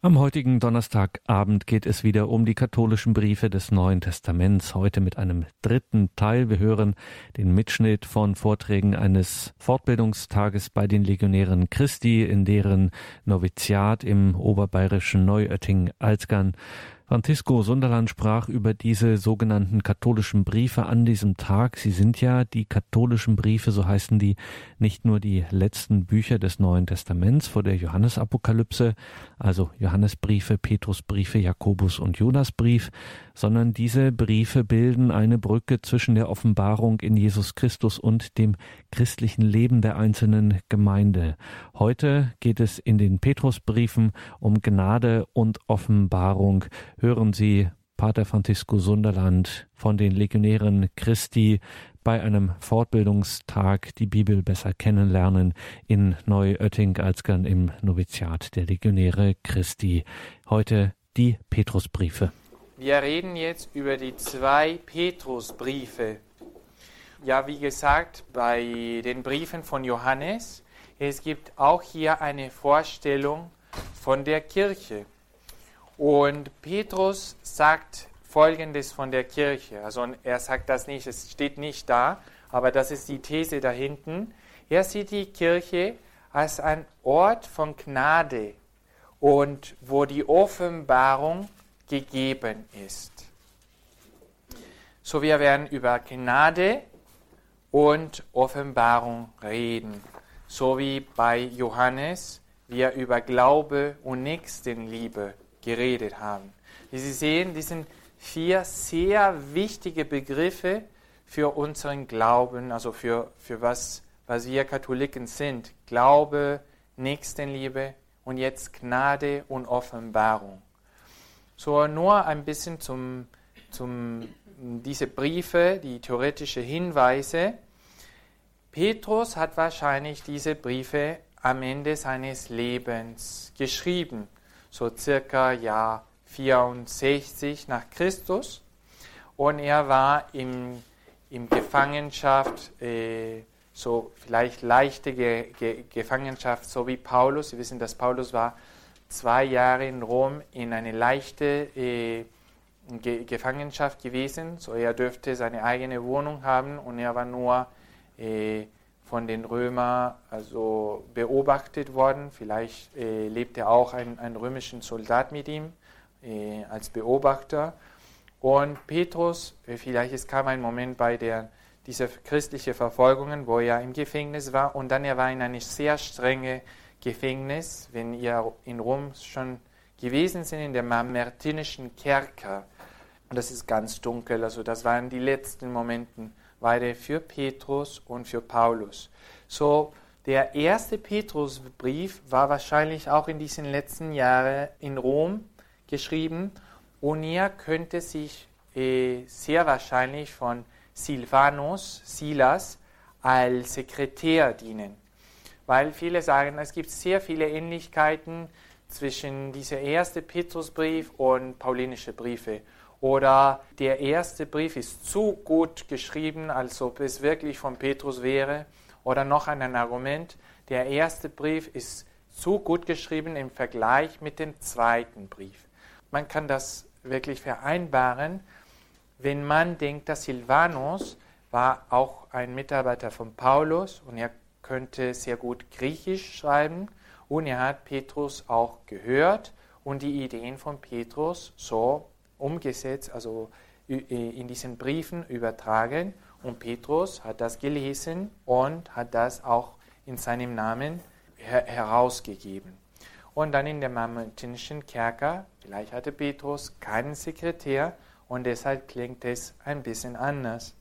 Am heutigen Donnerstagabend geht es wieder um die katholischen Briefe des Neuen Testaments. Heute mit einem dritten Teil. Wir hören den Mitschnitt von Vorträgen eines Fortbildungstages bei den Legionären Christi, in deren Noviziat im oberbayerischen Neuötting-Alzgern Francisco Sunderland sprach über diese sogenannten katholischen Briefe an diesem Tag. Sie sind ja die katholischen Briefe, so heißen die, nicht nur die letzten Bücher des Neuen Testaments vor der Johannesapokalypse, also Johannesbriefe, Petrusbriefe, Jakobus und Jonasbrief, sondern diese Briefe bilden eine Brücke zwischen der Offenbarung in Jesus Christus und dem christlichen Leben der einzelnen Gemeinde. Heute geht es in den Petrusbriefen um Gnade und Offenbarung. Hören Sie Pater Francisco Sunderland von den Legionären Christi bei einem Fortbildungstag die Bibel besser kennenlernen in Neuötting-Alzgern im Noviziat der Legionäre Christi. Heute die Petrusbriefe. Wir reden jetzt über die zwei Petrusbriefe. Ja, wie gesagt, bei den Briefen von Johannes, es gibt auch hier eine Vorstellung von der Kirche. Und Petrus sagt Folgendes von der Kirche. Also er sagt das nicht, es steht nicht da, aber das ist die These da hinten. Er sieht die Kirche als ein Ort von Gnade und wo die Offenbarung gegeben ist. So, wir werden über Gnade und Offenbarung reden, so wie bei Johannes wir über Glaube und Nächstenliebe geredet haben. Wie Sie sehen, die sind vier sehr wichtige Begriffe für unseren Glauben, also für, für was, was wir Katholiken sind. Glaube, Nächstenliebe und jetzt Gnade und Offenbarung. So nur ein bisschen zum, zum diese Briefe, die theoretische Hinweise. Petrus hat wahrscheinlich diese Briefe am Ende seines Lebens geschrieben, so circa Jahr 64 nach Christus. Und er war im, in Gefangenschaft, äh, so vielleicht leichte Ge Ge Gefangenschaft, so wie Paulus. Sie wissen, dass Paulus war zwei Jahre in Rom in eine leichte äh, Ge Gefangenschaft gewesen. So er dürfte seine eigene Wohnung haben und er war nur äh, von den Römern also beobachtet worden. Vielleicht äh, lebte auch ein, ein römischen Soldat mit ihm äh, als Beobachter. Und Petrus, äh, vielleicht es kam ein Moment bei der dieser christlichen Verfolgungen, wo er im Gefängnis war und dann er war in eine sehr strenge Gefängnis, wenn ihr in Rom schon gewesen sind, in der Mamertinischen Kerker. Und das ist ganz dunkel, also das waren die letzten Momente beide für Petrus und für Paulus. So, der erste Petrusbrief war wahrscheinlich auch in diesen letzten Jahren in Rom geschrieben und er könnte sich äh, sehr wahrscheinlich von Silvanus, Silas, als Sekretär dienen weil viele sagen, es gibt sehr viele Ähnlichkeiten zwischen dieser erste Petrusbrief und paulinische Briefe. Oder der erste Brief ist zu gut geschrieben, als ob es wirklich von Petrus wäre. Oder noch ein Argument, der erste Brief ist zu gut geschrieben im Vergleich mit dem zweiten Brief. Man kann das wirklich vereinbaren, wenn man denkt, dass Silvanus war auch ein Mitarbeiter von Paulus und er könnte sehr gut Griechisch schreiben und er hat Petrus auch gehört und die Ideen von Petrus so umgesetzt, also in diesen Briefen übertragen. Und Petrus hat das gelesen und hat das auch in seinem Namen her herausgegeben. Und dann in der mamertinischen Kerker, vielleicht hatte Petrus keinen Sekretär und deshalb klingt es ein bisschen anders.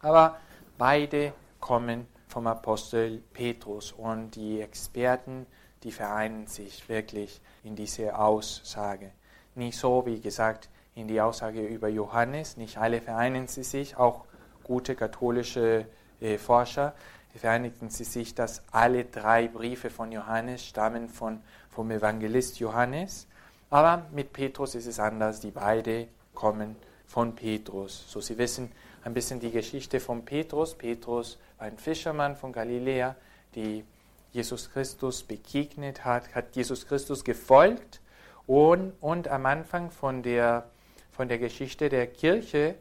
Aber beide kommen vom Apostel Petrus und die Experten, die vereinen sich wirklich in diese Aussage. Nicht so, wie gesagt, in die Aussage über Johannes, nicht alle vereinen sie sich, auch gute katholische äh, Forscher vereinigten sie sich, dass alle drei Briefe von Johannes stammen von, vom Evangelist Johannes. Aber mit Petrus ist es anders, die beide kommen von Petrus. So Sie wissen ein bisschen die Geschichte von Petrus. Petrus ein Fischermann von Galiläa, die Jesus Christus begegnet hat, hat Jesus Christus gefolgt Und, und am Anfang von der, von der Geschichte der Kirche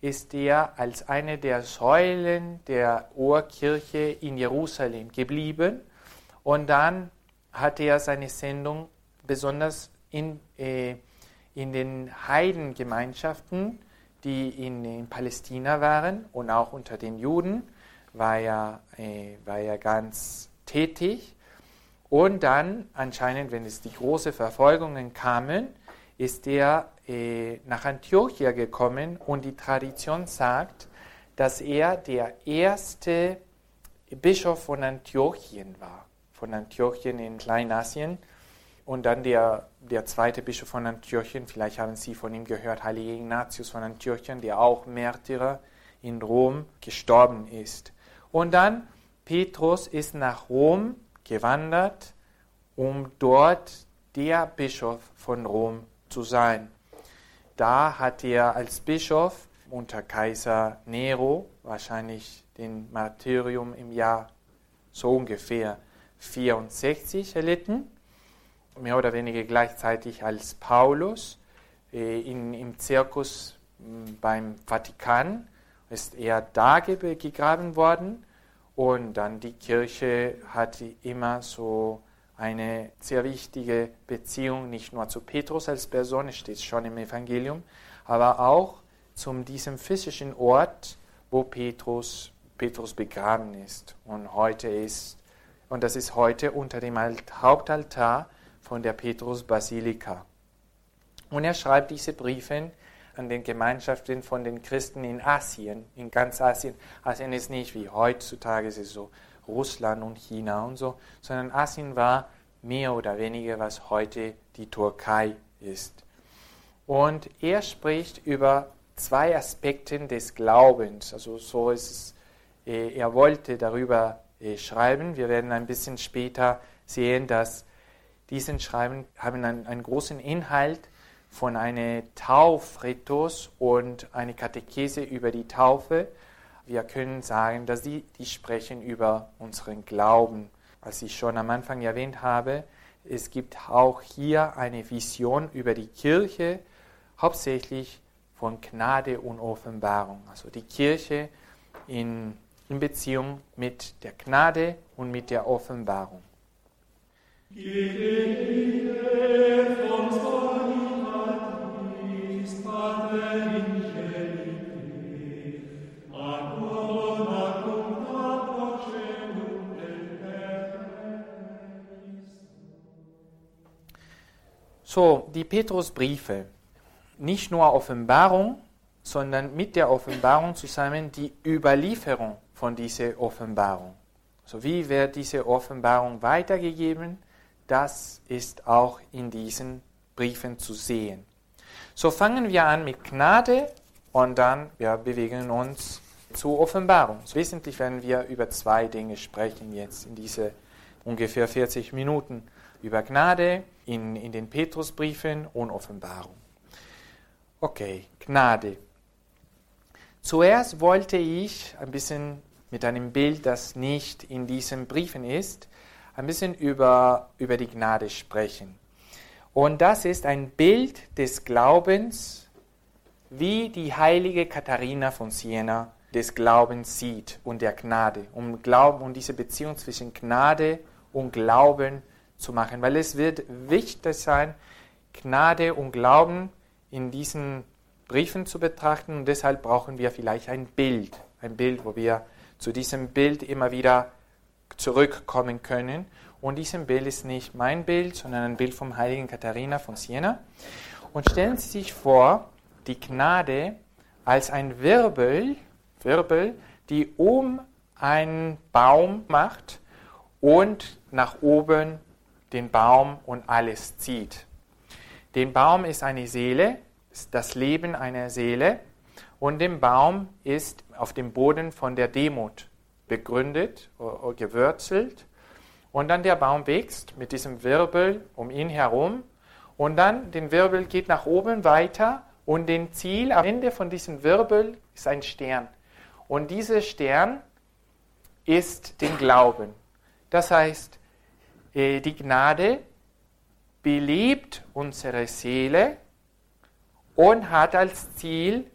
ist er als eine der Säulen der Urkirche in Jerusalem geblieben. Und dann hat er seine Sendung besonders in, äh, in den Heidengemeinschaften, die in, in, Palästina waren und auch unter den Juden, war er, äh, war er ganz tätig. Und dann anscheinend, wenn es die großen Verfolgungen kamen, ist er äh, nach Antiochia gekommen und die Tradition sagt, dass er der erste Bischof von Antiochien war, von Antiochien in Kleinasien. Und dann der, der zweite Bischof von Antiochien, vielleicht haben Sie von ihm gehört, Heiliger Ignatius von Antiochien, der auch Märtyrer in Rom gestorben ist. Und dann Petrus ist nach Rom gewandert, um dort der Bischof von Rom zu sein. Da hat er als Bischof unter Kaiser Nero wahrscheinlich den Martyrium im Jahr so ungefähr 64 erlitten, mehr oder weniger gleichzeitig als Paulus äh, in, im Zirkus beim Vatikan ist er da gegraben worden und dann die Kirche hat immer so eine sehr wichtige Beziehung, nicht nur zu Petrus als Person, es steht schon im Evangelium, aber auch zu diesem physischen Ort, wo Petrus, Petrus begraben ist und heute ist. Und das ist heute unter dem Hauptaltar von der Petrus-Basilika. Und er schreibt diese Briefe an den Gemeinschaften von den Christen in Asien, in ganz Asien. Asien ist nicht wie heutzutage, es ist so Russland und China und so, sondern Asien war mehr oder weniger, was heute die Türkei ist. Und er spricht über zwei Aspekte des Glaubens. Also so ist es, äh, er wollte darüber äh, schreiben. Wir werden ein bisschen später sehen, dass diese Schreiben haben einen, einen großen Inhalt von einem Taufritus und eine Katechese über die Taufe. Wir können sagen, dass die, die sprechen über unseren Glauben. Was ich schon am Anfang erwähnt habe, es gibt auch hier eine Vision über die Kirche, hauptsächlich von Gnade und Offenbarung. Also die Kirche in, in Beziehung mit der Gnade und mit der Offenbarung. So, die Petrusbriefe, nicht nur Offenbarung, sondern mit der Offenbarung zusammen die Überlieferung von dieser Offenbarung. So wie wird diese Offenbarung weitergegeben? Das ist auch in diesen Briefen zu sehen. So fangen wir an mit Gnade und dann wir bewegen uns zur Offenbarung. Wesentlich werden wir über zwei Dinge sprechen jetzt in diese ungefähr 40 Minuten. Über Gnade in, in den Petrusbriefen und Offenbarung. Okay, Gnade. Zuerst wollte ich ein bisschen mit einem Bild, das nicht in diesen Briefen ist, ein bisschen über, über die Gnade sprechen. Und das ist ein Bild des Glaubens, wie die heilige Katharina von Siena des Glaubens sieht und der Gnade, um Glauben und diese Beziehung zwischen Gnade und Glauben zu machen, weil es wird wichtig sein, Gnade und Glauben in diesen Briefen zu betrachten und deshalb brauchen wir vielleicht ein Bild, ein Bild, wo wir zu diesem Bild immer wieder zurückkommen können. Und diesem Bild ist nicht mein Bild, sondern ein Bild vom heiligen Katharina von Siena. Und stellen Sie sich vor, die Gnade als ein Wirbel, Wirbel, die um einen Baum macht und nach oben den Baum und alles zieht. Den Baum ist eine Seele, ist das Leben einer Seele und der Baum ist auf dem Boden von der Demut begründet, gewurzelt und dann der Baum wächst mit diesem Wirbel um ihn herum und dann den Wirbel geht nach oben weiter und den Ziel am Ende von diesem Wirbel ist ein Stern. Und dieser Stern ist den Glauben. Das heißt, äh, die Gnade belebt unsere Seele und hat als Ziel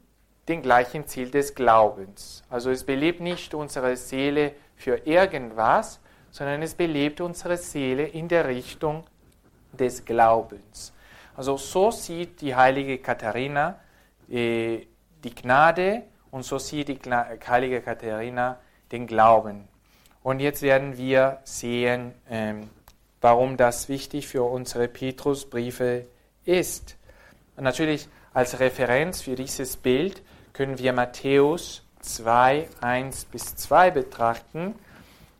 den gleichen Ziel des Glaubens. Also es belebt nicht unsere Seele für irgendwas, sondern es belebt unsere Seele in der Richtung des Glaubens. Also so sieht die heilige Katharina äh, die Gnade und so sieht die heilige Katharina den Glauben. Und jetzt werden wir sehen, ähm, warum das wichtig für unsere Petrusbriefe ist. Und natürlich als Referenz für dieses Bild können wir Matthäus 2, 1 bis 2 betrachten,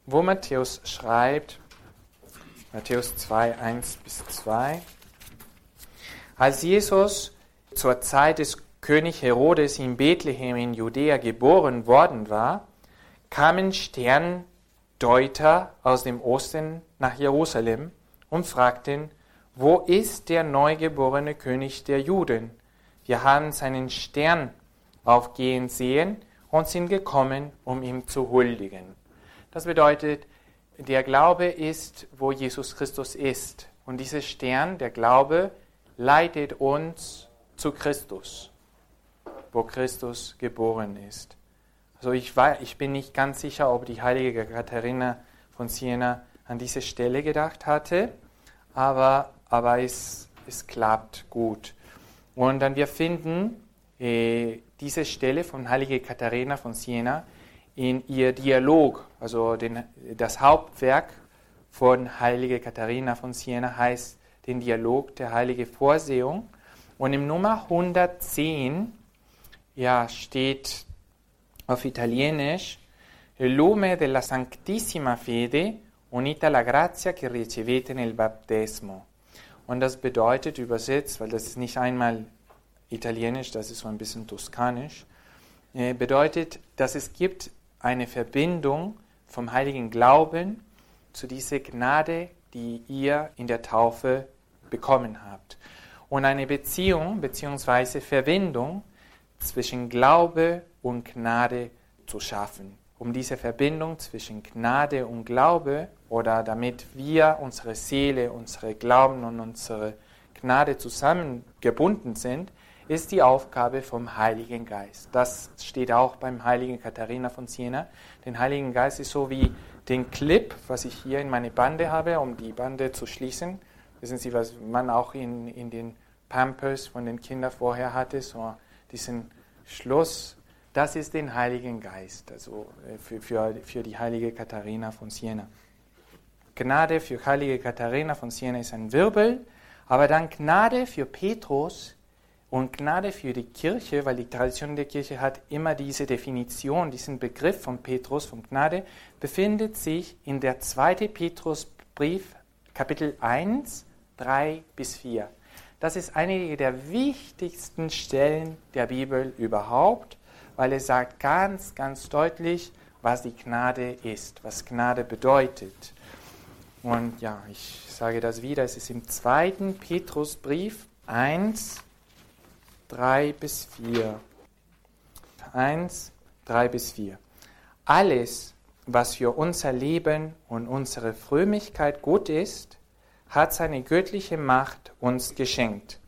wo Matthäus schreibt, Matthäus 2, 1 bis 2, als Jesus zur Zeit des König Herodes in Bethlehem in Judäa geboren worden war, kamen Sterndeuter aus dem Osten nach Jerusalem und fragten, wo ist der neugeborene König der Juden? Wir haben seinen Stern aufgehen sehen und sind gekommen, um ihm zu huldigen. Das bedeutet, der Glaube ist, wo Jesus Christus ist. Und dieser Stern, der Glaube, leitet uns zu Christus wo Christus geboren ist. Also ich, war, ich bin nicht ganz sicher, ob die heilige Katharina von Siena an diese Stelle gedacht hatte, aber, aber es, es klappt gut. Und dann wir finden äh, diese Stelle von heilige Katharina von Siena in ihr Dialog, also den, das Hauptwerk von heilige Katharina von Siena heißt den Dialog der heilige Vorsehung. Und im Nummer 110 ja, steht auf Italienisch Il lume della sanctissima fede unita alla grazia che ricevete nel battesimo. Und das bedeutet übersetzt, weil das ist nicht einmal Italienisch, das ist so ein bisschen Toskanisch, äh, bedeutet, dass es gibt eine Verbindung vom heiligen Glauben zu dieser Gnade, die ihr in der Taufe bekommen habt. Und eine Beziehung bzw. Verbindung zwischen Glaube und Gnade zu schaffen. Um diese Verbindung zwischen Gnade und Glaube oder damit wir, unsere Seele, unsere Glauben und unsere Gnade zusammengebunden sind, ist die Aufgabe vom Heiligen Geist. Das steht auch beim heiligen Katharina von Siena. Den Heiligen Geist ist so wie den Clip, was ich hier in meine Bande habe, um die Bande zu schließen. Wissen Sie, was man auch in, in den Pampers von den Kindern vorher hatte, so diesen Schluss, das ist den Heiligen Geist, also äh, für, für, für die heilige Katharina von Siena. Gnade für heilige Katharina von Siena ist ein Wirbel, aber dann Gnade für Petrus und Gnade für die Kirche, weil die Tradition der Kirche hat immer diese Definition, diesen Begriff von Petrus, von Gnade, befindet sich in der zweiten Petrusbrief, Kapitel 1, 3 bis 4. Das ist eine der wichtigsten Stellen der Bibel überhaupt, weil es sagt ganz, ganz deutlich, was die Gnade ist, was Gnade bedeutet. Und ja, ich sage das wieder, es ist im zweiten Petrusbrief 1, 3 bis 4. 1, 3 bis 4. Alles, was für unser Leben und unsere Frömmigkeit gut ist, hat seine göttliche Macht uns geschenkt.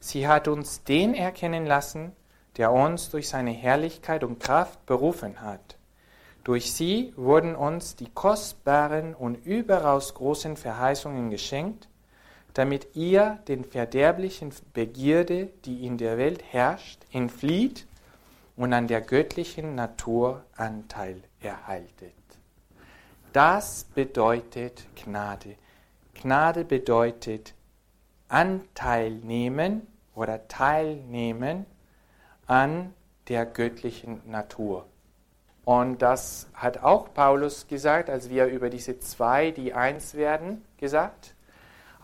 Sie hat uns den erkennen lassen, der uns durch seine Herrlichkeit und Kraft berufen hat. Durch sie wurden uns die kostbaren und überaus großen Verheißungen geschenkt, damit ihr den verderblichen Begierde, die in der Welt herrscht, entflieht und an der göttlichen Natur Anteil erhaltet. Das bedeutet Gnade. Gnade bedeutet Anteil nehmen oder teilnehmen an der göttlichen Natur. Und das hat auch Paulus gesagt, als wir über diese zwei, die eins werden, gesagt.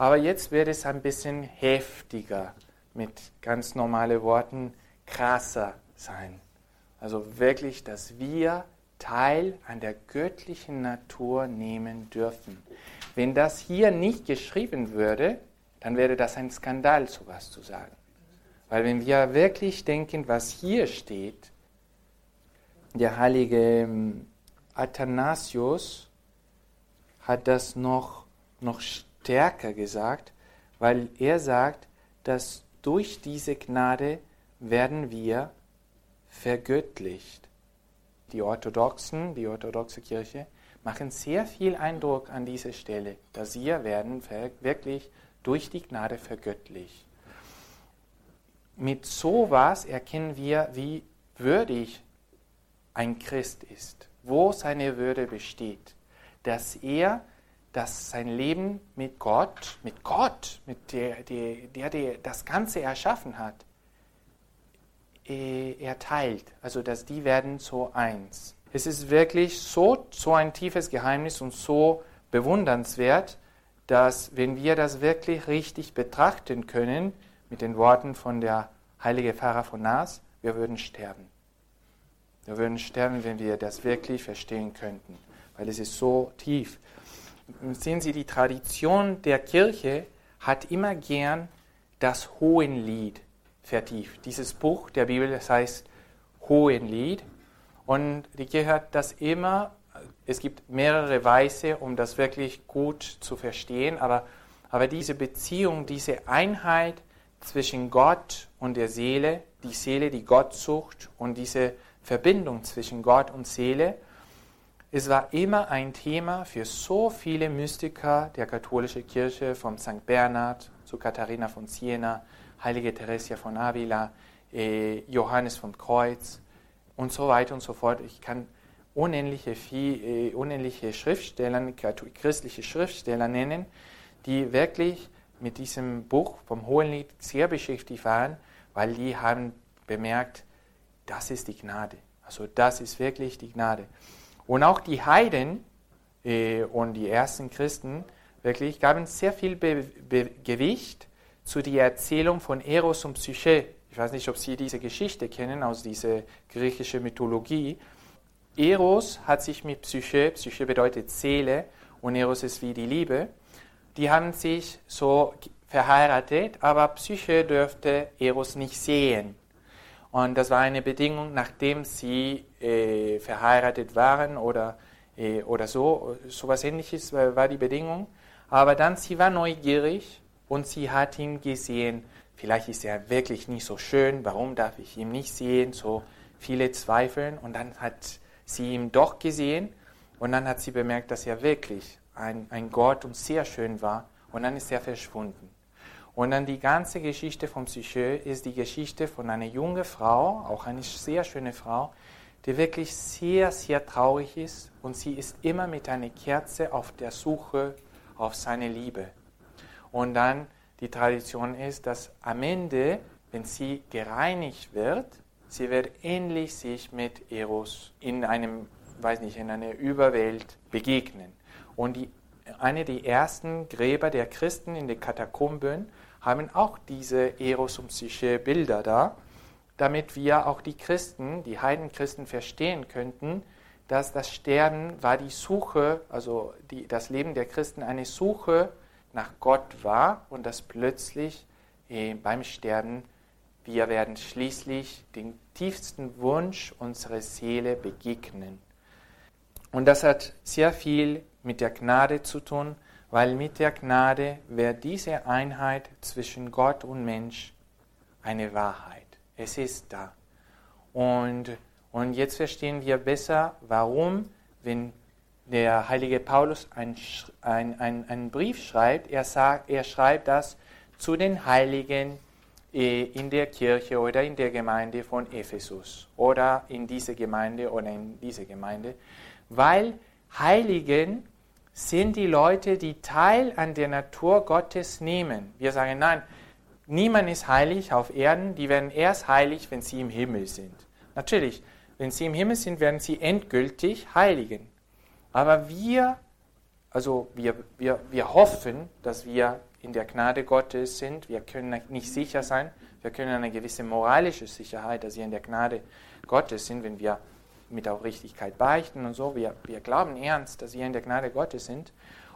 Aber jetzt wird es ein bisschen heftiger, mit ganz normalen Worten, krasser sein. Also wirklich, dass wir Teil an der göttlichen Natur nehmen dürfen. Wenn das hier nicht geschrieben würde, dann wäre das ein Skandal, sowas zu sagen. Weil wenn wir wirklich denken, was hier steht, der heilige ähm, Athanasius hat das noch, noch stärker gesagt, weil er sagt, dass durch diese Gnade werden wir vergöttlicht. Die Orthodoxen, die orthodoxe Kirche, machen sehr viel Eindruck an dieser Stelle, dass wir werden wirklich durch die Gnade vergöttlicht. Mit sowas erkennen wir, wie würdig ein Christ ist, wo seine Würde besteht, dass er dass sein Leben mit Gott, mit Gott, mit der, der, der, der das Ganze erschaffen hat, äh, er teilt. Also, dass die werden so eins. Es ist wirklich so, so ein tiefes Geheimnis und so bewundernswert, dass wenn wir das wirklich richtig betrachten können, mit den Worten von der heilige Pfarrer von Nas, wir würden sterben. Wir würden sterben, wenn wir das wirklich verstehen könnten, weil es ist so tief. Sehen Sie, die Tradition der Kirche hat immer gern das Hohenlied vertieft. Dieses Buch der Bibel, das heißt Hohenlied. Und die Kirche hat das immer, es gibt mehrere Weise, um das wirklich gut zu verstehen, aber, aber diese Beziehung, diese Einheit zwischen Gott und der Seele, die Seele, die Gott sucht und diese Verbindung zwischen Gott und Seele, es war immer ein Thema für so viele Mystiker der katholischen Kirche, vom St. Bernhard zu Katharina von Siena, Heilige Theresia von Avila, äh, Johannes vom Kreuz und so weiter und so fort. Ich kann unendliche, viel, äh, unendliche Schriftsteller, christliche Schriftsteller nennen, die wirklich mit diesem Buch vom Hohenlied sehr beschäftigt waren, weil die haben bemerkt, das ist die Gnade. Also das ist wirklich die Gnade. Und auch die Heiden äh, und die ersten Christen wirklich gaben sehr viel Be Be Gewicht zu der Erzählung von Eros und Psyche. Ich weiß nicht, ob Sie diese Geschichte kennen aus dieser griechischen Mythologie. Eros hat sich mit Psyche, Psyche bedeutet Seele und Eros ist wie die Liebe, die haben sich so verheiratet, aber Psyche dürfte Eros nicht sehen. Und das war eine Bedingung, nachdem sie äh, verheiratet waren oder, äh, oder so. So etwas ähnliches war die Bedingung. Aber dann, sie war neugierig und sie hat ihn gesehen. Vielleicht ist er wirklich nicht so schön, warum darf ich ihn nicht sehen? So viele Zweifeln. Und dann hat sie ihn doch gesehen und dann hat sie bemerkt, dass er wirklich ein, ein Gott und sehr schön war. Und dann ist er verschwunden. Und dann die ganze Geschichte von Psyche ist die Geschichte von einer jungen Frau, auch eine sehr schöne Frau, die wirklich sehr, sehr traurig ist und sie ist immer mit einer Kerze auf der Suche auf seine Liebe. Und dann die Tradition ist, dass am Ende, wenn sie gereinigt wird, sie wird ähnlich sich mit Eros in einem, weiß nicht, in einer Überwelt begegnen. Und die, eine der ersten Gräber der Christen in den Katakomben haben auch diese Eros und Psyche Bilder da, damit wir auch die Christen, die Heidenchristen verstehen könnten, dass das Sterben war die Suche, also die, das Leben der Christen eine Suche nach Gott war und dass plötzlich äh, beim Sterben wir werden schließlich den tiefsten Wunsch unserer Seele begegnen. Und das hat sehr viel mit der Gnade zu tun, weil mit der Gnade wird diese Einheit zwischen Gott und Mensch eine Wahrheit. Es ist da. Und, und jetzt verstehen wir besser, warum, wenn der heilige Paulus einen ein, ein Brief schreibt, er, sagt, er schreibt das zu den Heiligen äh, in der Kirche oder in der Gemeinde von Ephesus oder in diese Gemeinde oder in diese Gemeinde, weil Heiligen sind die Leute, die Teil an der Natur Gottes nehmen. Wir sagen, nein, niemand ist heilig auf Erden, die werden erst heilig, wenn sie im Himmel sind. Natürlich, wenn sie im Himmel sind, werden sie endgültig heiligen. Aber wir, also wir, wir, wir hoffen, dass wir in der Gnade Gottes sind. Wir können nicht sicher sein. Wir können eine gewisse moralische Sicherheit, dass wir in der Gnade Gottes sind, wenn wir mit Aufrichtigkeit beichten und so. Wir, wir glauben ernst, dass wir in der Gnade Gottes sind.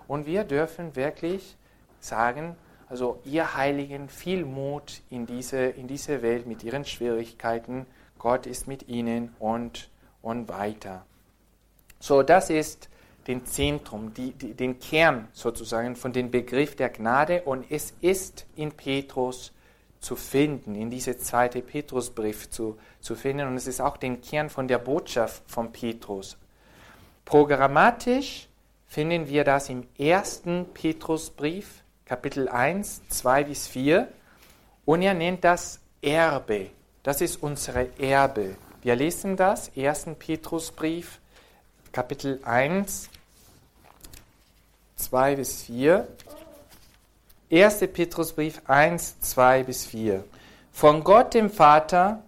Und wir dürfen wirklich sagen, also ihr Heiligen, viel Mut in diese, in diese Welt mit ihren Schwierigkeiten. Gott ist mit ihnen und, und weiter. So, das ist den Zentrum, die, die, den Kern sozusagen von dem Begriff der Gnade und es ist in Petrus zu finden, in diesem zweiten Petrusbrief zu, zu finden und es ist auch den Kern von der Botschaft von Petrus. Programmatisch finden wir das im ersten Petrusbrief, Kapitel 1, 2 bis 4 und er nennt das Erbe. Das ist unsere Erbe. Wir lesen das, 1. Petrusbrief, Kapitel 1, 2 bis 4. 1. Petrusbrief 1, 2 bis 4. Von Gott dem Vater,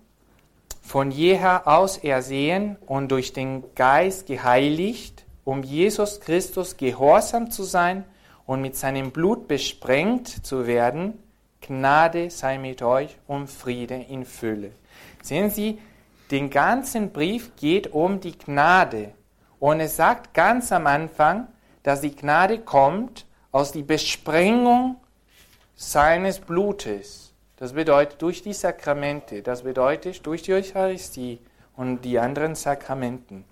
von jeher aus ersehen und durch den Geist geheiligt, um Jesus Christus gehorsam zu sein und mit seinem Blut besprengt zu werden, Gnade sei mit euch und Friede in Fülle. Sehen Sie, den ganzen Brief geht um die Gnade. Und es sagt ganz am Anfang, dass die Gnade kommt aus der Besprengung seines Blutes. Das bedeutet durch die Sakramente, das bedeutet durch die Eucharistie und die anderen Sakramenten.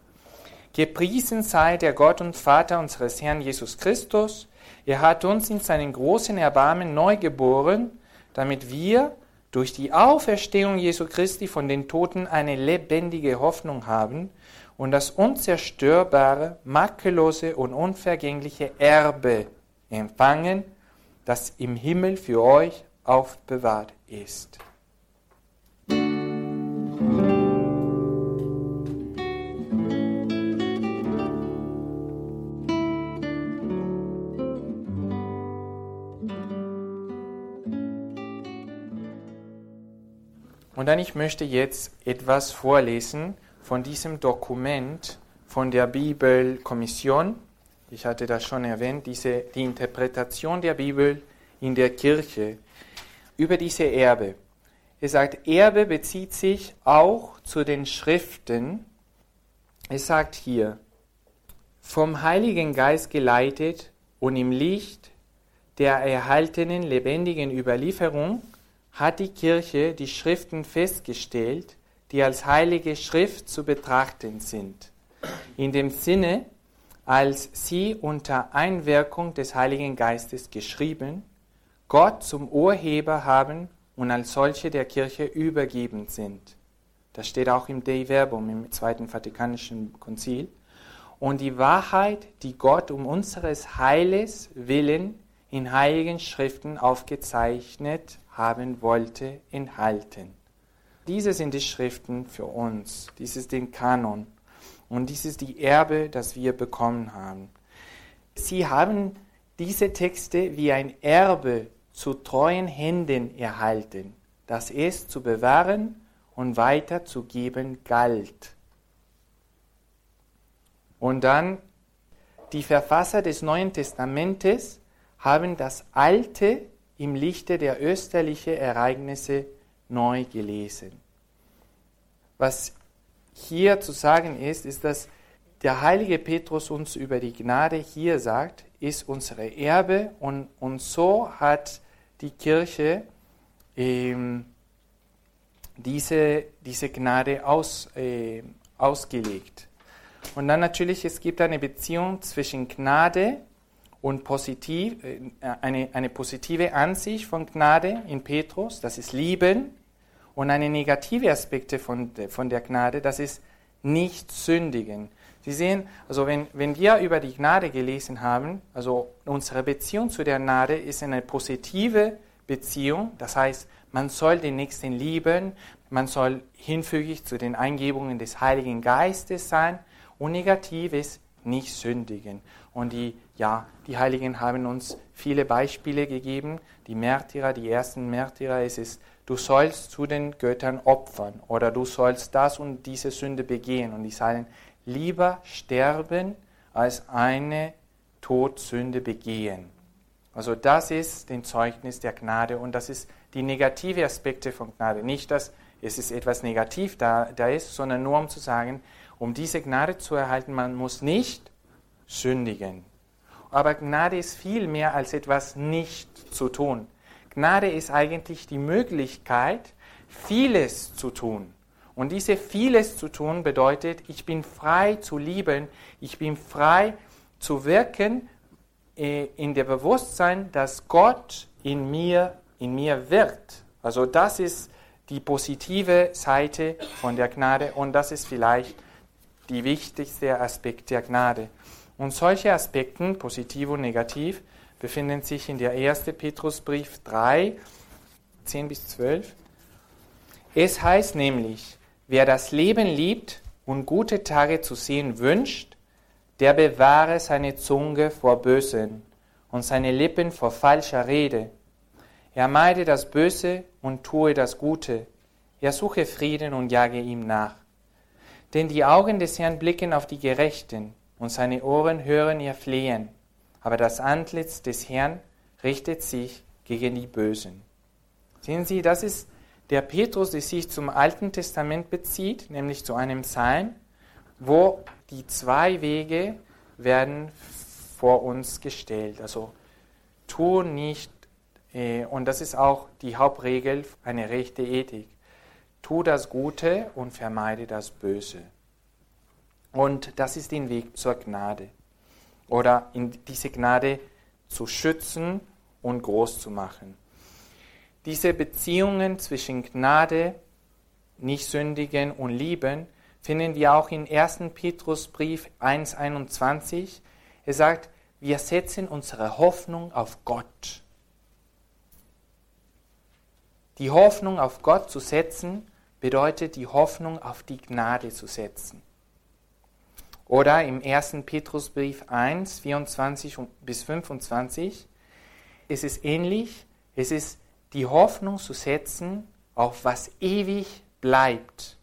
Gepriesen sei der Gott und Vater unseres Herrn Jesus Christus. Er hat uns in seinen großen Erbarmen neu geboren, damit wir durch die Auferstehung Jesu Christi von den Toten eine lebendige Hoffnung haben und das unzerstörbare, makellose und unvergängliche Erbe empfangen, das im Himmel für euch aufbewahrt ist. Und dann ich möchte jetzt etwas vorlesen von diesem Dokument von der Bibelkommission. Ich hatte das schon erwähnt, diese, die Interpretation der Bibel in der Kirche über diese Erbe. Es sagt, Erbe bezieht sich auch zu den Schriften. Es sagt hier, vom Heiligen Geist geleitet und im Licht der erhaltenen lebendigen Überlieferung hat die Kirche die Schriften festgestellt, die als heilige Schrift zu betrachten sind, in dem Sinne, als sie unter Einwirkung des Heiligen Geistes geschrieben, Gott zum Urheber haben und als solche der Kirche übergeben sind. Das steht auch im Dei Verbum im Zweiten Vatikanischen Konzil. Und die Wahrheit, die Gott um unseres Heiles willen in heiligen Schriften aufgezeichnet haben wollte, enthalten. Diese sind die Schriften für uns. Dies ist den Kanon. Und dies ist die Erbe, das wir bekommen haben. Sie haben diese Texte wie ein Erbe zu treuen Händen erhalten, das es zu bewahren und weiterzugeben galt. Und dann die Verfasser des Neuen Testamentes haben das Alte im Lichte der österlichen Ereignisse neu gelesen. Was hier zu sagen ist, ist, dass der heilige Petrus uns über die Gnade hier sagt, ist unsere Erbe und, und so hat die Kirche ähm, diese, diese Gnade aus, äh, ausgelegt. Und dann natürlich, es gibt eine Beziehung zwischen Gnade und positiv, äh, eine, eine positive Ansicht von Gnade in Petrus, das ist Lieben, und eine negative Aspekte von, von der Gnade, das ist nicht sündigen. Sie sehen, also wenn, wenn wir über die Gnade gelesen haben, also unsere Beziehung zu der Gnade ist eine positive Beziehung, das heißt, man soll den Nächsten lieben, man soll hinfügig zu den Eingebungen des Heiligen Geistes sein und negativ ist nicht sündigen. Und die, ja, die Heiligen haben uns viele Beispiele gegeben. Die Märtyrer, die ersten Märtyrer, es ist, du sollst zu den Göttern opfern oder du sollst das und diese Sünde begehen. Und die sagen, lieber sterben, als eine Todsünde begehen. Also das ist den Zeugnis der Gnade und das ist die negative Aspekte von Gnade. Nicht, dass es ist etwas negativ da, da ist, sondern nur um zu sagen, um diese Gnade zu erhalten, man muss nicht sündigen. Aber Gnade ist viel mehr als etwas nicht zu tun. Gnade ist eigentlich die Möglichkeit, vieles zu tun. Und diese vieles zu tun bedeutet, ich bin frei zu lieben, ich bin frei zu wirken äh, in der Bewusstsein, dass Gott in mir, in mir wirkt. Also das ist die positive Seite von der Gnade und das ist vielleicht die wichtigste Aspekt der Gnade. Und solche Aspekte, positiv und negativ, befinden sich in der 1. Petrusbrief 3, 10 bis 12. Es heißt nämlich, wer das Leben liebt und gute Tage zu sehen wünscht, der bewahre seine Zunge vor Bösen und seine Lippen vor falscher Rede. Er meide das Böse und tue das Gute. Er suche Frieden und jage ihm nach. Denn die Augen des Herrn blicken auf die Gerechten und seine Ohren hören ihr Flehen. Aber das Antlitz des Herrn richtet sich gegen die Bösen. Sehen Sie, das ist der Petrus, der sich zum Alten Testament bezieht, nämlich zu einem Psalm, wo die zwei Wege werden vor uns gestellt. Also tu nicht, äh, und das ist auch die Hauptregel einer rechte Ethik. Tu das Gute und vermeide das Böse. Und das ist der Weg zur Gnade. Oder in diese Gnade zu schützen und groß zu machen. Diese Beziehungen zwischen Gnade, Nichtsündigen und Lieben finden wir auch in 1. Petrusbrief 1.21. Er sagt, wir setzen unsere Hoffnung auf Gott. Die Hoffnung auf Gott zu setzen bedeutet die Hoffnung auf die Gnade zu setzen. Oder im 1. Petrusbrief 1, 24 bis 25 ist es ähnlich. Es ist die Hoffnung zu setzen auf was ewig bleibt.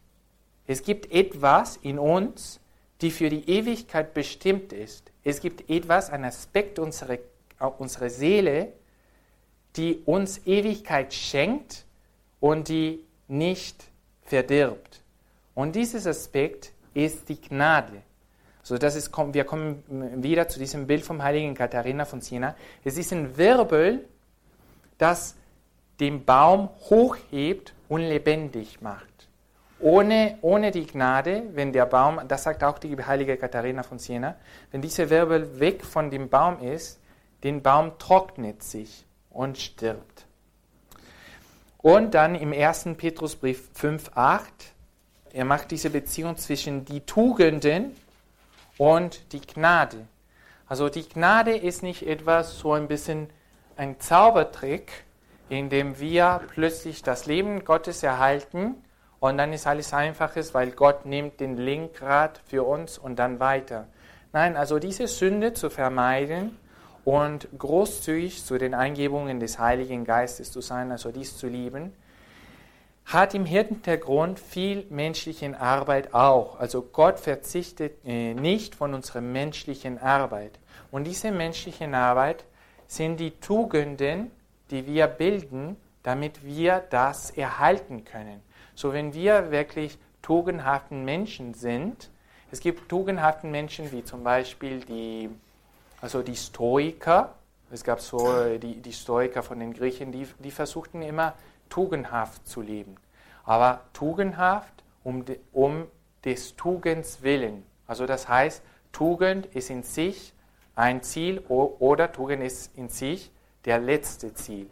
Es gibt etwas in uns, die für die Ewigkeit bestimmt ist. Es gibt etwas, ein Aspekt unserer, unserer Seele, die uns Ewigkeit schenkt und die nicht verdirbt. Und dieses Aspekt ist die Gnade. So, das ist, wir kommen wieder zu diesem Bild vom heiligen Katharina von Siena. Es ist ein Wirbel, das den Baum hochhebt und lebendig macht. Ohne, ohne die Gnade, wenn der Baum, das sagt auch die heilige Katharina von Siena, wenn dieser Wirbel weg von dem Baum ist, den Baum trocknet sich und stirbt. Und dann im 1. Petrusbrief 5,8, er macht diese Beziehung zwischen die Tugenden und die Gnade. Also die Gnade ist nicht etwas so ein bisschen ein Zaubertrick, in dem wir plötzlich das Leben Gottes erhalten und dann ist alles einfaches, weil Gott nimmt den Lenkrad für uns und dann weiter. Nein, also diese Sünde zu vermeiden und großzügig zu den Eingebungen des Heiligen Geistes zu sein, also dies zu lieben, hat im Hintergrund viel menschliche Arbeit auch. Also Gott verzichtet äh, nicht von unserer menschlichen Arbeit. Und diese menschliche Arbeit sind die Tugenden, die wir bilden, damit wir das erhalten können. So wenn wir wirklich tugendhaften Menschen sind, es gibt tugendhaften Menschen wie zum Beispiel die, also die Stoiker, es gab so die, die Stoiker von den Griechen, die, die versuchten immer tugendhaft zu leben. Aber tugendhaft um, um des Tugens willen. Also das heißt, Tugend ist in sich ein Ziel oder Tugend ist in sich der letzte Ziel.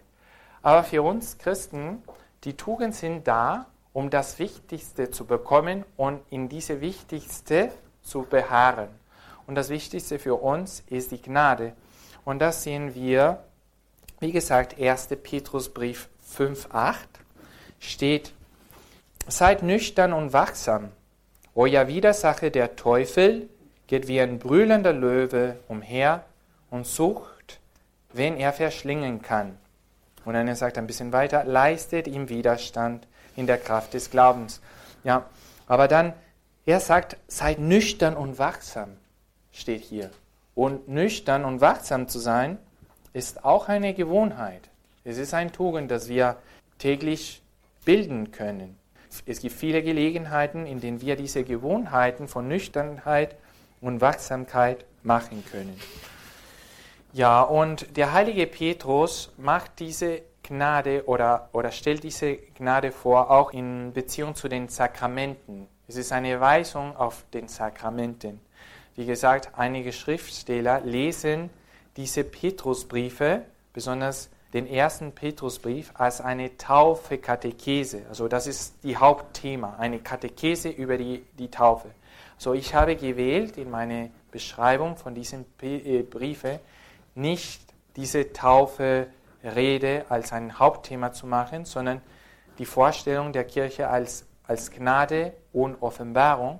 Aber für uns Christen, die Tugend sind da, um das Wichtigste zu bekommen und in diese Wichtigste zu beharren. Und das Wichtigste für uns ist die Gnade. Und das sehen wir, wie gesagt, 1. Petrusbrief 5.8 steht, Seid nüchtern und wachsam. Euer Widersacher, der Teufel, geht wie ein brüllender Löwe umher und sucht, wen er verschlingen kann. Und dann er sagt ein bisschen weiter, leistet ihm Widerstand in der Kraft des Glaubens. Ja, aber dann, er sagt, seid nüchtern und wachsam, steht hier. Und nüchtern und wachsam zu sein, ist auch eine Gewohnheit. Es ist ein Tugend, das wir täglich bilden können. Es gibt viele Gelegenheiten, in denen wir diese Gewohnheiten von Nüchternheit und Wachsamkeit machen können. Ja, und der heilige Petrus macht diese Gnade oder, oder stellt diese Gnade vor, auch in Beziehung zu den Sakramenten. Es ist eine Weisung auf den Sakramenten. wie gesagt, einige Schriftsteller lesen diese Petrusbriefe, besonders den ersten Petrusbrief, als eine Taufe-Katechese. Also das ist die Hauptthema, eine Katechese über die, die Taufe. So, ich habe gewählt in meine Beschreibung von diesen äh, Briefe nicht diese Taufe-Rede als ein Hauptthema zu machen, sondern die Vorstellung der Kirche als, als Gnade und Offenbarung.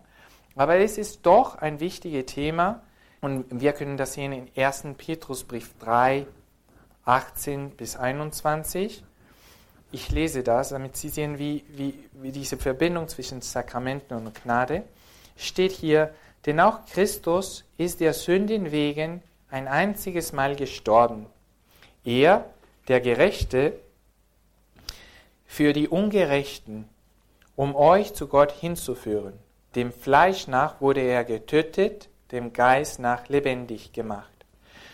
Aber es ist doch ein wichtiges Thema und wir können das sehen in 1. Petrusbrief 3, 18 bis 21. Ich lese das, damit Sie sehen, wie, wie, wie diese Verbindung zwischen Sakramenten und Gnade steht hier, denn auch Christus ist der Sünden wegen ein einziges Mal gestorben. Er, der Gerechte, für die Ungerechten, um euch zu Gott hinzuführen. Dem Fleisch nach wurde er getötet, dem Geist nach lebendig gemacht.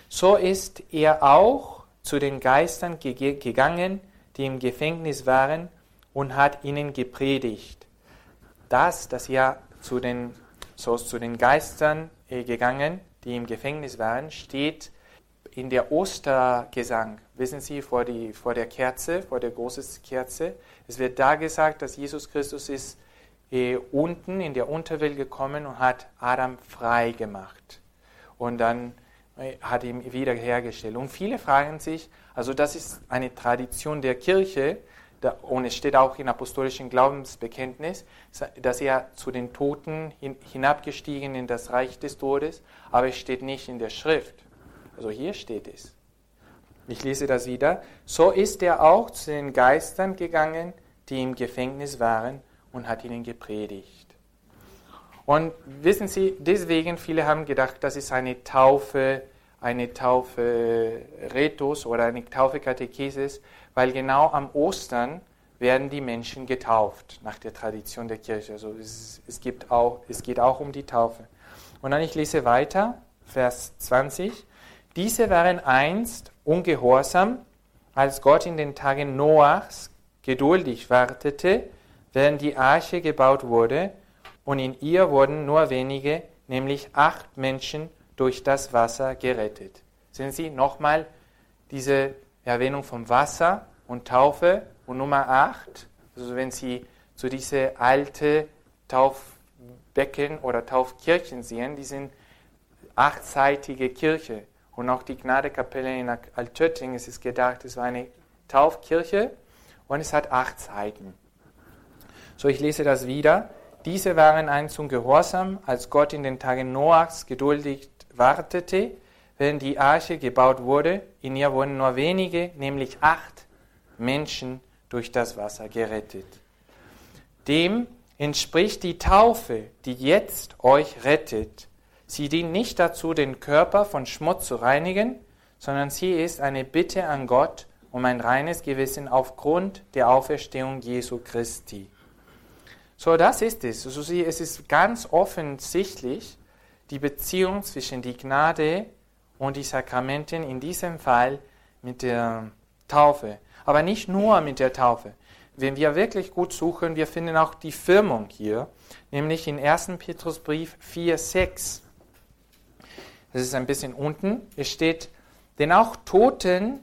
So ist er auch zu den Geistern gegangen, die im Gefängnis waren, und hat ihnen gepredigt. Das, dass er zu den, so zu den Geistern äh, gegangen, die im Gefängnis waren, steht in der Ostergesang. Wissen Sie, vor, die, vor der Kerze, vor der großen Kerze, es wird da gesagt, dass Jesus Christus ist äh, unten in der Unterwelt gekommen und hat Adam frei gemacht. Und dann äh, hat ihn wiederhergestellt. Und viele fragen sich, also das ist eine Tradition der Kirche, und es steht auch im apostolischen Glaubensbekenntnis, dass er zu den Toten hin, hinabgestiegen in das Reich des Todes, aber es steht nicht in der Schrift. Also hier steht es. Ich lese das wieder. So ist er auch zu den Geistern gegangen, die im Gefängnis waren, und hat ihnen gepredigt. Und wissen Sie, deswegen viele haben gedacht, das ist eine Taufe, eine Taufe Retus oder eine Taufe Katechesis, weil genau am Ostern werden die Menschen getauft, nach der Tradition der Kirche. Also es, es, gibt auch, es geht auch um die Taufe. Und dann ich lese weiter, Vers 20. Diese waren einst ungehorsam, als Gott in den Tagen Noachs geduldig wartete, während die Arche gebaut wurde, und in ihr wurden nur wenige, nämlich acht Menschen, durch das Wasser gerettet. Sehen Sie nochmal diese Erwähnung vom Wasser und Taufe und Nummer 8. Also wenn Sie zu diese alte Taufbecken oder Taufkirchen sehen, die sind achtseitige Kirche. Und auch die Gnadekapelle in Altötting, es ist gedacht, es war eine Taufkirche und es hat acht Seiten. So, ich lese das wieder. Diese waren einst ungehorsam, als Gott in den Tagen Noachs geduldig wartete, während die Arche gebaut wurde. In ihr wurden nur wenige, nämlich acht Menschen durch das Wasser gerettet. Dem entspricht die Taufe, die jetzt euch rettet. Sie dient nicht dazu, den Körper von Schmutz zu reinigen, sondern sie ist eine Bitte an Gott um ein reines Gewissen aufgrund der Auferstehung Jesu Christi. So, das ist es. Also es ist ganz offensichtlich, die Beziehung zwischen die Gnade und die Sakramenten, in diesem Fall mit der Taufe. Aber nicht nur mit der Taufe. Wenn wir wirklich gut suchen, wir finden auch die Firmung hier, nämlich in 1. Petrusbrief 4, 6. Das ist ein bisschen unten. Es steht, denn auch Toten